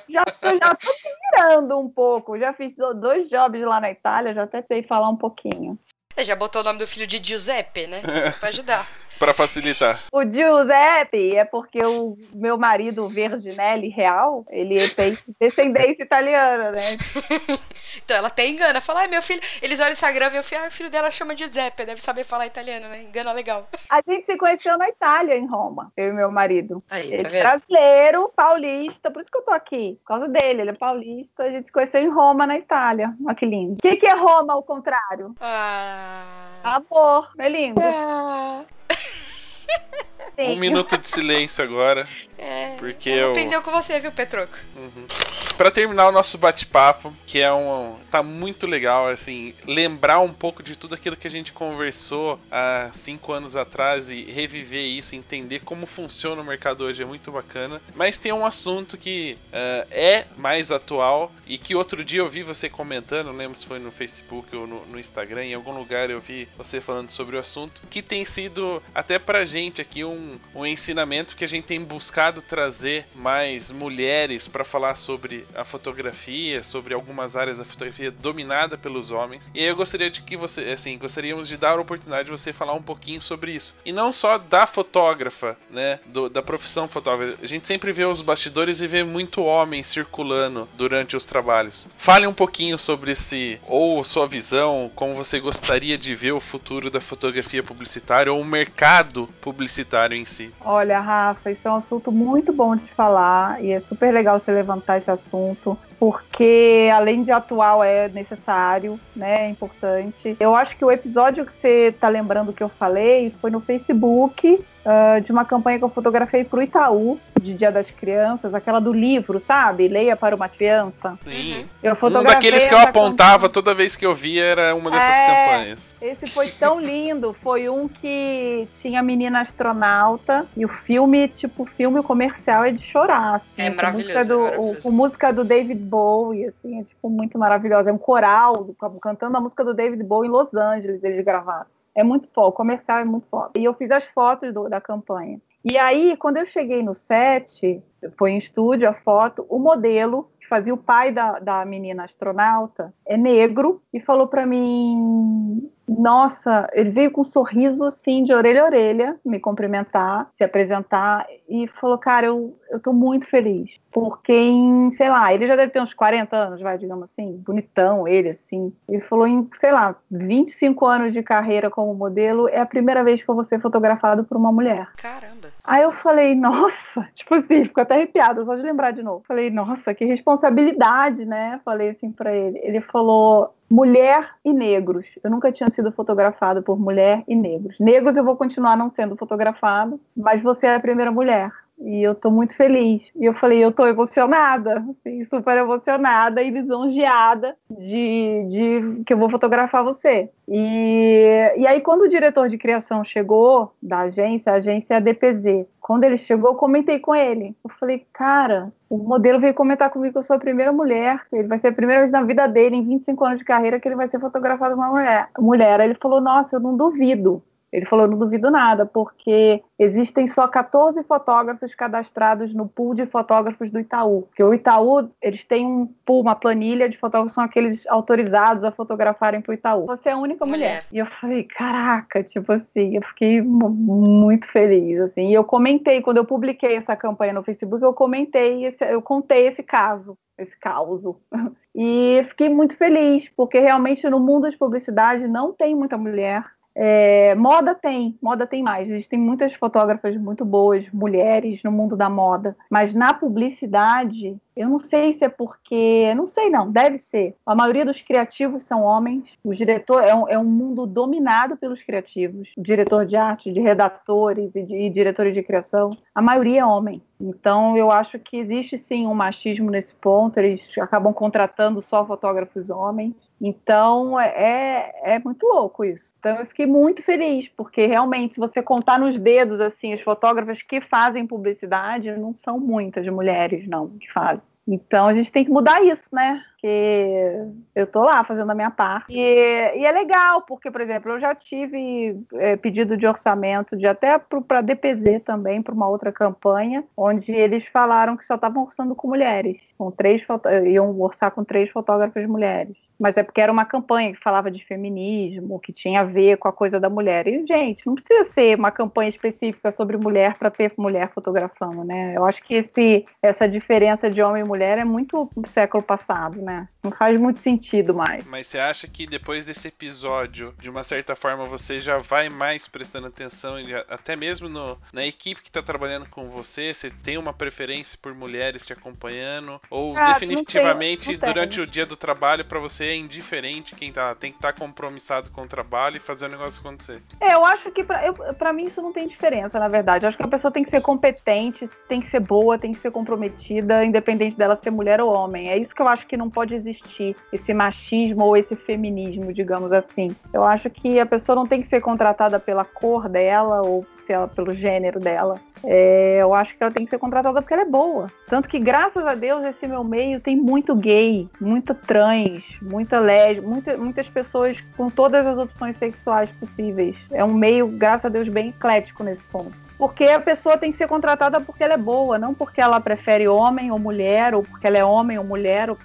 Já, eu já tô virando um pouco. Já fiz dois jobs lá na Itália, já até sei falar um pouquinho. já botou o nome do filho de Giuseppe, né? Pra ajudar. Pra facilitar. O Giuseppe é porque o meu marido, o Verginelli Real, ele tem descendência italiana, né? Então ela até engana. Fala, ai, meu filho. Eles olham o Instagram e filho, ah, o filho dela chama Giuseppe, deve saber falar italiano, né? Engana legal. A gente se conheceu na Itália, em Roma, eu e meu marido. Aí, Ele tá é vendo? brasileiro, paulista, por isso que eu tô aqui. Por causa dele, ele é paulista. A gente se conheceu em Roma, na Itália. Olha que lindo. O que, que é Roma ao contrário? Ah. Amor, é lindo. Ah. Um minuto de silêncio agora. É. Porque eu- aprendeu com você, viu, Petroco? Pra terminar o nosso bate-papo, que é um. tá muito legal, assim, lembrar um pouco de tudo aquilo que a gente conversou há cinco anos atrás e reviver isso, entender como funciona o mercado hoje é muito bacana. Mas tem um assunto que ah, é mais atual e que outro dia eu vi você comentando, não lembro se foi no Facebook ou no, no Instagram, em algum lugar eu vi você falando sobre o assunto, que tem sido até pra gente aqui um, um ensinamento que a gente tem buscado trazer mais mulheres pra falar sobre a fotografia, sobre algumas áreas da fotografia dominada pelos homens. E eu gostaria de que você, assim, gostaríamos de dar a oportunidade de você falar um pouquinho sobre isso. E não só da fotógrafa, né, do- da profissão fotógrafa. A gente sempre vê os bastidores e vê muito homem circulando durante os trabalhos. Fale um pouquinho sobre esse, ou sua visão, como você gostaria de ver o futuro da fotografia publicitária ou o mercado publicitário em si. Olha, Rafa, isso é um assunto muito bom de se falar e é super legal você levantar esse assunto, porque além de atual é necessário, né? É importante. Eu acho que o episódio que você tá lembrando que eu falei foi no Facebook. ah, de uma campanha que eu fotografei pro Itaú, de Dia das Crianças, aquela do livro, sabe? Leia para uma criança. Sim. Eu Um fotografei daqueles que eu apontava toda vez que eu via era uma dessas É. campanhas. Esse foi tão lindo. Foi um que tinha a menina astronauta e o filme, tipo, o filme comercial é de chorar. Assim, É maravilhoso, música é do, maravilhoso. o- com música do David Bowie, assim, é tipo muito maravilhosa. É um coral do- cantando a música do David Bowie em Los Angeles, eles gravaram. É muito foda, o comercial é muito foda. E eu fiz as fotos do- da campanha. E aí, quando eu cheguei no set, foi em estúdio a foto, o modelo que fazia o pai da, da menina astronauta é negro e falou pra mim: Nossa, ele veio com um sorriso assim, de orelha a orelha, me cumprimentar, se apresentar e falou: Cara, eu, eu tô muito feliz. Porque em, sei lá, ele já deve ter uns 40 anos, vai, digamos assim, bonitão ele, assim. Ele falou: Em, sei lá, 25 anos de carreira como modelo, é a primeira vez que eu vou ser fotografado por uma mulher. Caramba. Aí eu falei, nossa, tipo assim, fico até arrepiada só de lembrar de novo. Falei, nossa, que responsabilidade, né? Falei assim pra ele. Ele falou, mulher e negros. Eu nunca tinha sido fotografado por mulher e negros. Negros eu vou continuar não sendo fotografado, mas você é a primeira mulher. E eu tô muito feliz. E eu falei, eu tô emocionada, assim, super emocionada e lisonjeada de, de que eu vou fotografar você. E, e aí, quando o diretor de criação chegou da agência, a agência é a DPZ. Quando ele chegou, eu comentei com ele. Eu falei, cara, o modelo veio comentar comigo que eu sou a primeira mulher. Ele vai ser a primeira vez na vida dele, em 25 anos de carreira, que ele vai ser fotografado por uma mulher. mulher. Ele falou, nossa, eu não duvido. Ele falou, não duvido nada, porque existem só 14 fotógrafos cadastrados no pool de fotógrafos do Itaú. Porque o Itaú, eles têm um pool, uma planilha de fotógrafos, são aqueles autorizados a fotografarem para o Itaú. Você é a única mulher. Mulher. E eu falei, caraca, tipo assim, eu fiquei mu- muito feliz, assim. E eu comentei, quando eu publiquei essa campanha no Facebook, eu comentei, esse- eu contei esse caso, esse caos. E fiquei muito feliz, porque realmente no mundo de publicidade não tem muita mulher. É, moda tem, moda tem mais. Existem muitas fotógrafas muito boas, mulheres no mundo da moda, mas na publicidade, eu não sei se é porque, não sei não, deve ser. A maioria dos criativos são homens. O diretor é um, é um mundo dominado pelos criativos, diretor de arte, de redatores e, de, e diretores de criação. A maioria é homem. Então eu acho que existe sim um machismo nesse ponto. Eles acabam contratando só fotógrafos homens. Então é, é muito louco isso. Então eu fiquei muito feliz, porque realmente, se você contar nos dedos assim, as fotógrafas que fazem publicidade, não são muitas mulheres, não, que fazem. Então a gente tem que mudar isso, né? Porque eu tô lá fazendo a minha parte. E, e é legal, porque, por exemplo, eu já tive é, pedido de orçamento de até para DPZ também, para uma outra campanha, onde eles falaram que só estavam orçando com mulheres. Com três iam orçar com três fotógrafas mulheres. Mas é porque era uma campanha que falava de feminismo, que tinha a ver com a coisa da mulher. E, gente, não precisa ser uma campanha específica sobre mulher para ter mulher fotografando, né? Eu acho que esse, essa diferença de homem e mulher é muito do século passado, né? Não faz muito sentido mais. Mas você acha que depois desse episódio, de uma certa forma, você já vai mais prestando atenção, até mesmo no, na equipe que está trabalhando com você? Você tem uma preferência por mulheres te acompanhando? Ou ah, definitivamente, não não durante o dia do trabalho, para você é indiferente quem tá, tem que estar tá compromissado com o trabalho e fazer o negócio acontecer? É, eu acho que para mim isso não tem diferença, na verdade. Eu acho que a pessoa tem que ser competente, tem que ser boa, tem que ser comprometida, independente dela ser mulher ou homem. É isso que eu acho que não pode existir, esse machismo ou esse feminismo, digamos assim. Eu acho que a pessoa não tem que ser contratada pela cor dela ou ela, pelo gênero dela. É, eu acho que ela tem que ser contratada porque ela é boa. Tanto que, graças a Deus, esse meu meio tem muito gay, muito trans, muita lésbica, muita, muitas pessoas com todas as opções sexuais possíveis. É um meio, graças a Deus, bem eclético nesse ponto. Porque a pessoa tem que ser contratada porque ela é boa, não porque ela prefere homem ou mulher, ou porque ela é homem ou mulher, ou,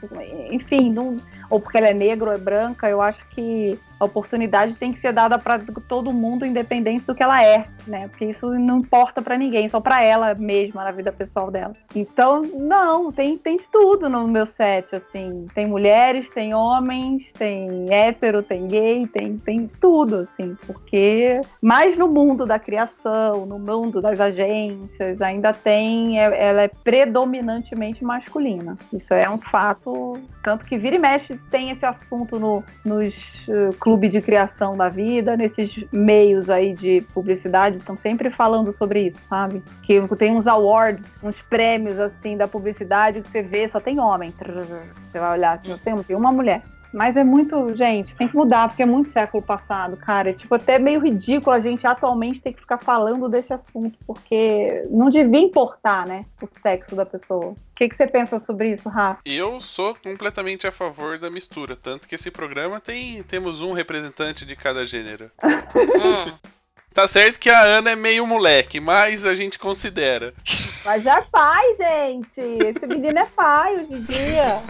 enfim, não, ou porque ela é negra ou é branca. Eu acho que a oportunidade tem que ser dada para todo mundo, independente do que ela é, né? Porque isso não importa para ninguém, só para ela mesma, na vida pessoal dela. Então, não, tem, tem de tudo no meu set, assim. Tem mulheres, tem homens, tem hétero, tem gay, tem, tem de tudo, assim. Porque mais no mundo da criação, no mundo das agências, ainda tem, é, ela é predominantemente masculina. Isso é um fato, tanto que vira e mexe tem esse assunto no, nos uh, clube de criação da vida, nesses meios aí de publicidade, estão sempre falando sobre isso, sabe? Que tem uns awards, uns prêmios assim da publicidade que você vê, só tem homem. Você vai olhar assim, tem, tem uma mulher. Mas é muito, gente, tem que mudar, porque é muito século passado, cara. É tipo até meio ridículo a gente atualmente ter que ficar falando desse assunto, porque não devia importar, né, o sexo da pessoa. O que, que você pensa sobre isso, Rafa? Eu sou completamente a favor da mistura, tanto que esse programa tem temos um representante de cada gênero. Tá certo que a Ana é meio moleque, mas a gente considera. Mas é pai, gente. Esse menino é pai hoje em dia.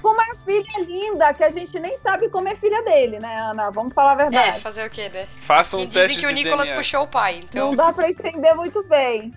Com uma filha linda, que a gente nem sabe como é filha dele, né, Ana? Vamos falar a verdade. É, fazer o quê, né? Faça um que teste Dizem que o Nicolas DNA. puxou o pai, então... Não dá pra entender muito bem.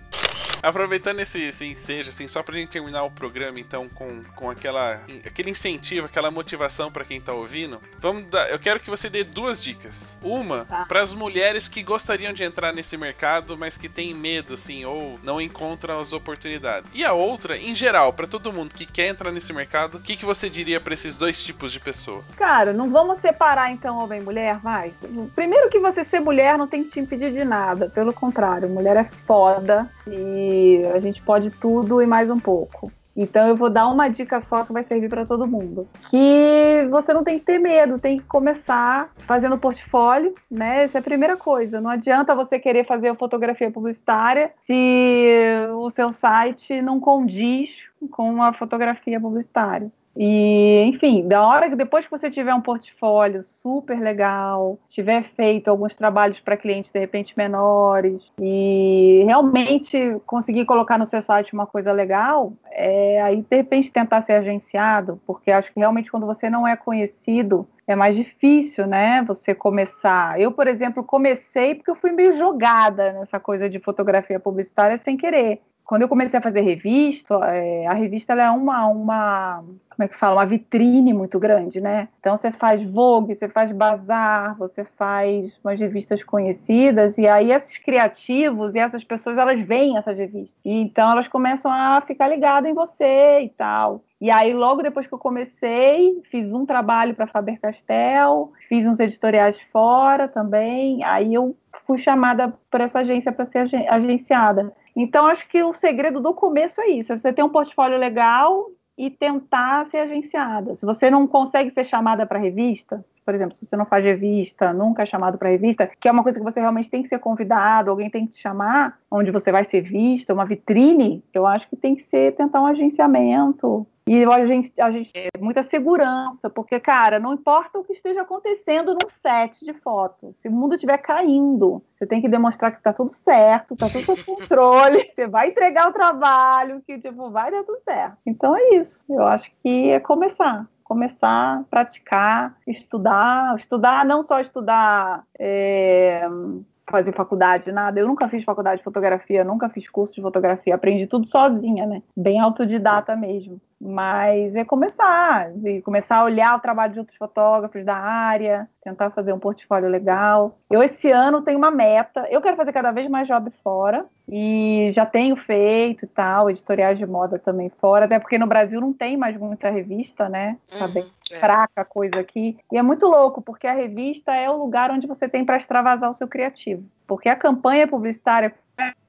Aproveitando esse, esse ensejo, assim, só pra gente terminar o programa, então, com, com aquela, aquele incentivo, aquela motivação para quem tá ouvindo, vamos dar, eu quero que você dê duas dicas. Uma, tá. para as mulheres que gostariam de entrar nesse mercado, mas que têm medo, assim, ou não encontram as oportunidades. E a outra, em geral, para todo mundo que quer entrar nesse mercado, o que, que você diria para esses dois tipos de pessoa? Cara, não vamos separar, então, homem e mulher, vai. Primeiro que você ser mulher não tem que te impedir de nada, pelo contrário, mulher é foda e a gente pode tudo e mais um pouco. Então eu vou dar uma dica só que vai servir para todo mundo. Que você não tem que ter medo, tem que começar fazendo portfólio, né? Essa é a primeira coisa. Não adianta você querer fazer fotografia publicitária se o seu site não condiz com a fotografia publicitária. E, enfim, da hora que depois que você tiver um portfólio super legal, tiver feito alguns trabalhos para clientes de repente menores e realmente conseguir colocar no seu site uma coisa legal, é, aí de repente tentar ser agenciado, porque acho que realmente quando você não é conhecido, é mais difícil, né? Você começar. Eu, por exemplo, comecei porque eu fui meio jogada nessa coisa de fotografia publicitária sem querer quando eu comecei a fazer revista, é, a revista é uma, uma, como é que fala, uma vitrine muito grande, né? Então você faz Vogue, você faz Bazar, você faz umas revistas conhecidas e aí esses criativos e essas pessoas elas veem essas revistas e então elas começam a ficar ligadas em você e tal. E aí logo depois que eu comecei, fiz um trabalho para Faber Castell, fiz uns editoriais fora também. Aí eu fui chamada por essa agência para ser agenciada. Então, acho que o segredo do começo é isso: é você ter um portfólio legal e tentar ser agenciada. Se você não consegue ser chamada para revista, por exemplo, se você não faz revista, nunca é chamado para revista, que é uma coisa que você realmente tem que ser convidado, alguém tem que te chamar, onde você vai ser vista, uma vitrine, eu acho que tem que ser tentar um agenciamento, e a gente, a gente é muita segurança, porque, cara, não importa o que esteja acontecendo num set de fotos, se o mundo estiver caindo, você tem que demonstrar que está tudo certo, está tudo sob controle, você vai entregar o trabalho, que tipo, vai dar tudo certo. Então é isso. Eu acho que é começar começar a praticar, estudar, estudar, não só estudar. É, fazer faculdade, nada. Eu nunca fiz faculdade de fotografia, nunca fiz curso de fotografia, aprendi tudo sozinha, né? Bem autodidata mesmo. Mas é começar, e começar a olhar o trabalho de outros fotógrafos da área, tentar fazer um portfólio legal. Eu esse ano tenho uma meta, eu quero fazer cada vez mais job fora e já tenho feito e tal, editoriais de moda também fora, até porque no Brasil não tem mais muita revista, né? Tá Uhum, bem é. fraca a coisa aqui. E é muito louco, porque a revista é o lugar onde você tem para extravasar o seu criativo. Porque a campanha publicitária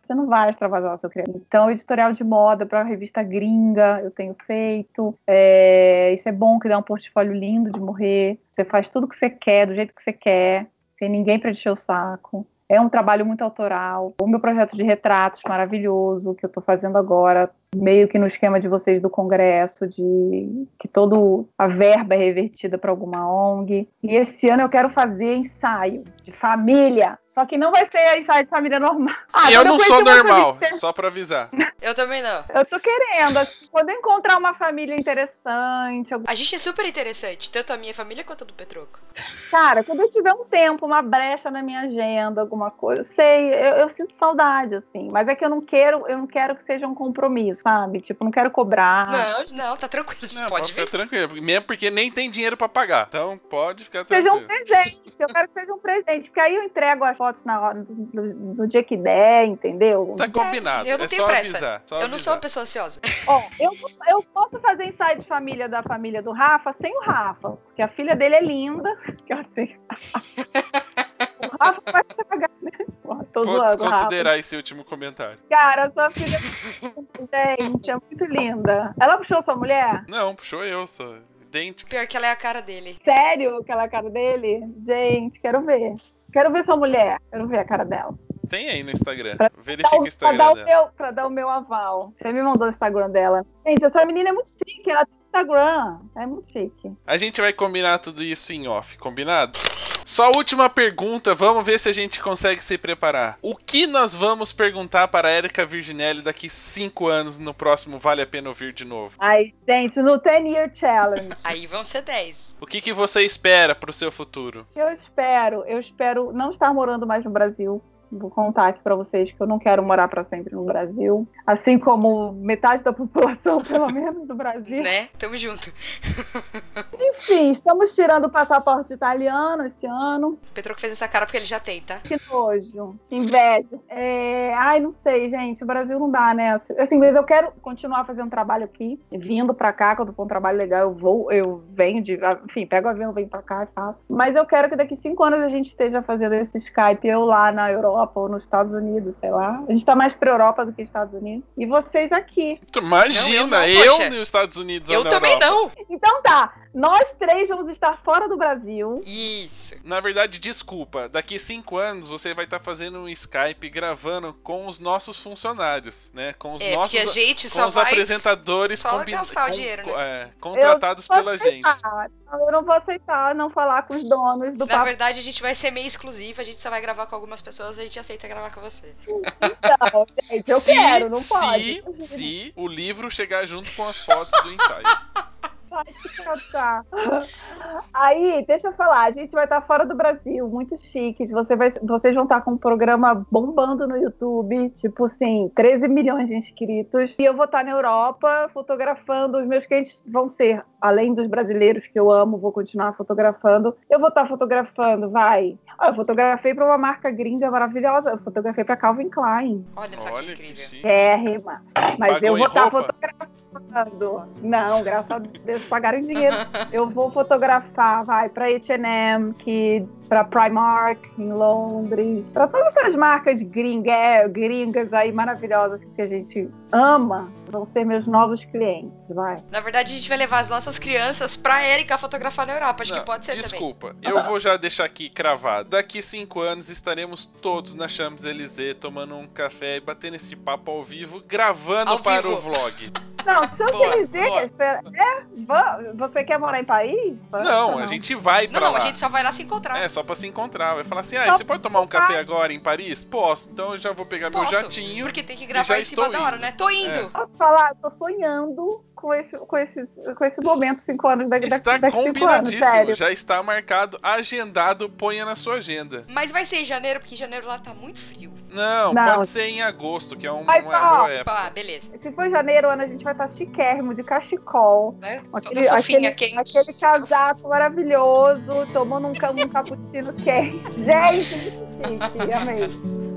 você não vai extravasar o seu criativo. Então, editorial de moda para revista gringa, eu tenho feito. É, isso é bom, que dá um portfólio lindo de morrer. Você faz tudo que você quer, do jeito que você quer, sem ninguém para encher o saco. É um trabalho muito autoral. O meu projeto de retratos maravilhoso que eu estou fazendo agora, meio que no esquema de vocês do Congresso, de que toda a verba é revertida para alguma ONG. E esse ano eu quero fazer ensaio de família. Só que não vai ser ensaio de família normal. Ah, eu não sou normal, família- só pra avisar. Eu também não. Eu tô querendo, assim, quando eu encontrar uma família interessante, eu- A gente é super interessante, tanto a minha família quanto a do Petroco. cara, quando eu tiver um tempo, uma brecha na minha agenda, alguma coisa, eu sei, eu, eu sinto saudade, assim, mas é que eu não quero, eu não quero que seja um compromisso, sabe? Tipo, não quero cobrar. Não, não, tá tranquilo, Não, pode ficar tranquilo. Mesmo porque nem tem dinheiro pra pagar. Então pode ficar seja um tranquilo. presente, eu quero que seja um presente, porque aí eu entrego as fotos na hora, no, no dia que der, entendeu? Tá combinado. eu não é tenho só pressa. avisar. só Eu não sou uma avisar. pessoa ansiosa. Ó, eu, eu posso fazer ensaio de família da família do Rafa sem o Rafa, porque a filha dele é linda. Que eu sei. o Rafa vai pagar, né? Porra, tô Vou zoando, Rafa. desconsiderar esse último comentário. Cara, sua filha gente, é muito linda. Ela puxou sua mulher? Não, puxou eu, sou idêntico. Pior que ela é a cara dele. Sério, aquela cara dele? Gente, quero ver. Quero ver sua mulher. Quero ver a cara dela. Tem aí no Instagram. Pra- Verifica Pra o dar Instagram o, dela. meu, pra dar o meu aval. Você me mandou o Instagram dela. Gente, essa menina é muito chique. Ela tem Instagram. É muito chique. A gente vai combinar tudo isso em off, combinado? Só a última pergunta, vamos ver se a gente consegue se preparar. O que nós vamos perguntar para a Erika Virginelli daqui 5 anos no próximo Vale a Pena Ouvir de novo? Ai, gente, no 10 Year Challenge. Aí vão ser 10. O que, que você espera pro seu futuro? Eu espero, eu espero não estar morando mais no Brasil. Vou contar aqui pra vocês que eu não quero morar pra sempre no Brasil. Assim como metade da população, pelo menos, do Brasil. Né? Tamo junto. Enfim, estamos tirando o passaporte italiano esse ano. O Petroco fez essa cara porque ele já tem, tá? Que nojo, que inveja. É, Ai, não sei, gente. O Brasil não dá, né? Assim, mas eu quero continuar fazendo trabalho aqui, vindo pra cá, quando for um trabalho legal, eu vou, eu venho de. Enfim, pego o avião, venho pra cá e faço. Mas eu quero que daqui cinco anos a gente esteja fazendo esse Skype, eu lá na Europa ou nos Estados Unidos, sei lá. A gente tá mais pra Europa do que Estados Unidos. E vocês aqui. Imagina, Não, eu eu, não, poxa. nos Estados Unidos Eu ou na também Europa. não. Então tá, nós três vamos estar fora do Brasil. Isso. Na verdade, desculpa, daqui cinco anos você vai estar fazendo um Skype gravando com os nossos funcionários, né? Com os É, nossos a gente com só os vai... apresentadores só combin- gastar o com- dinheiro, né? é, contratados Eu não pela vou gente. aceitar. Eu não vou aceitar não falar com os donos do Na papo. verdade, a gente vai ser meio exclusivo, a gente só vai gravar com algumas pessoas, a gente aceita gravar com você. Não, gente, eu se, quero, não se, pode. Se o livro chegar junto com as fotos do ensaio. Vai te catar. Aí, deixa eu falar, a gente vai estar fora do Brasil, muito chique. Você vai, vocês vão estar com um programa bombando no YouTube, tipo assim, 13 milhões de inscritos. E eu vou estar na Europa fotografando. Os meus clientes vão ser, além dos brasileiros que eu amo, vou continuar fotografando. Eu vou estar fotografando, vai. Ah, eu fotografei para uma marca gringa maravilhosa. Eu fotografei para Calvin Klein. Olha só Olha que que incrível. chique. É, rima. Mas Pagou eu vou estar roupa? fotografando. Não, graças a Deus pagaram em dinheiro. Eu vou fotografar, vai, pra H&M Kids, pra Primark em Londres, pra todas essas marcas gringa, gringas aí maravilhosas que a gente ama, vão ser meus novos clientes, vai. Na verdade, a gente vai levar as nossas crianças pra Erika fotografar na Europa. Acho Não, que pode ser também. desculpa, eu vou já deixar aqui cravado. Daqui cinco anos estaremos todos na Champs-Élysées tomando um café e batendo esse papo ao vivo, gravando Ao para vivo. o vlog. Não, você, é, você quer morar em Paris? Não, a gente vai Não, pra não, lá. a gente só vai lá se encontrar. É, só pra se encontrar. Vai falar assim, ah, Só você pode tomar um café agora em Paris? Posso. Então eu já vou pegar Posso, meu jatinho. Porque tem que gravar em cima da hora, indo. né? Tô indo. Posso falar? Tô sonhando com esse, com esse, com esse momento, cinco anos daqui Está anos, combinadíssimo, sério. já está marcado, agendado, ponha na sua agenda. Mas vai ser em janeiro, porque em janeiro lá tá muito frio. Não, Não. pode ser em agosto, que é um- Mas, uma ó, boa época. Ah, beleza. Se for janeiro, Ana, a gente vai estar chiquérrimo, de cachecol. Né? Aquele, fofinha, aquele, quente. aquele casaco maravilhoso, tomando um, um cappuccino quente. Gente, muito chique, amei.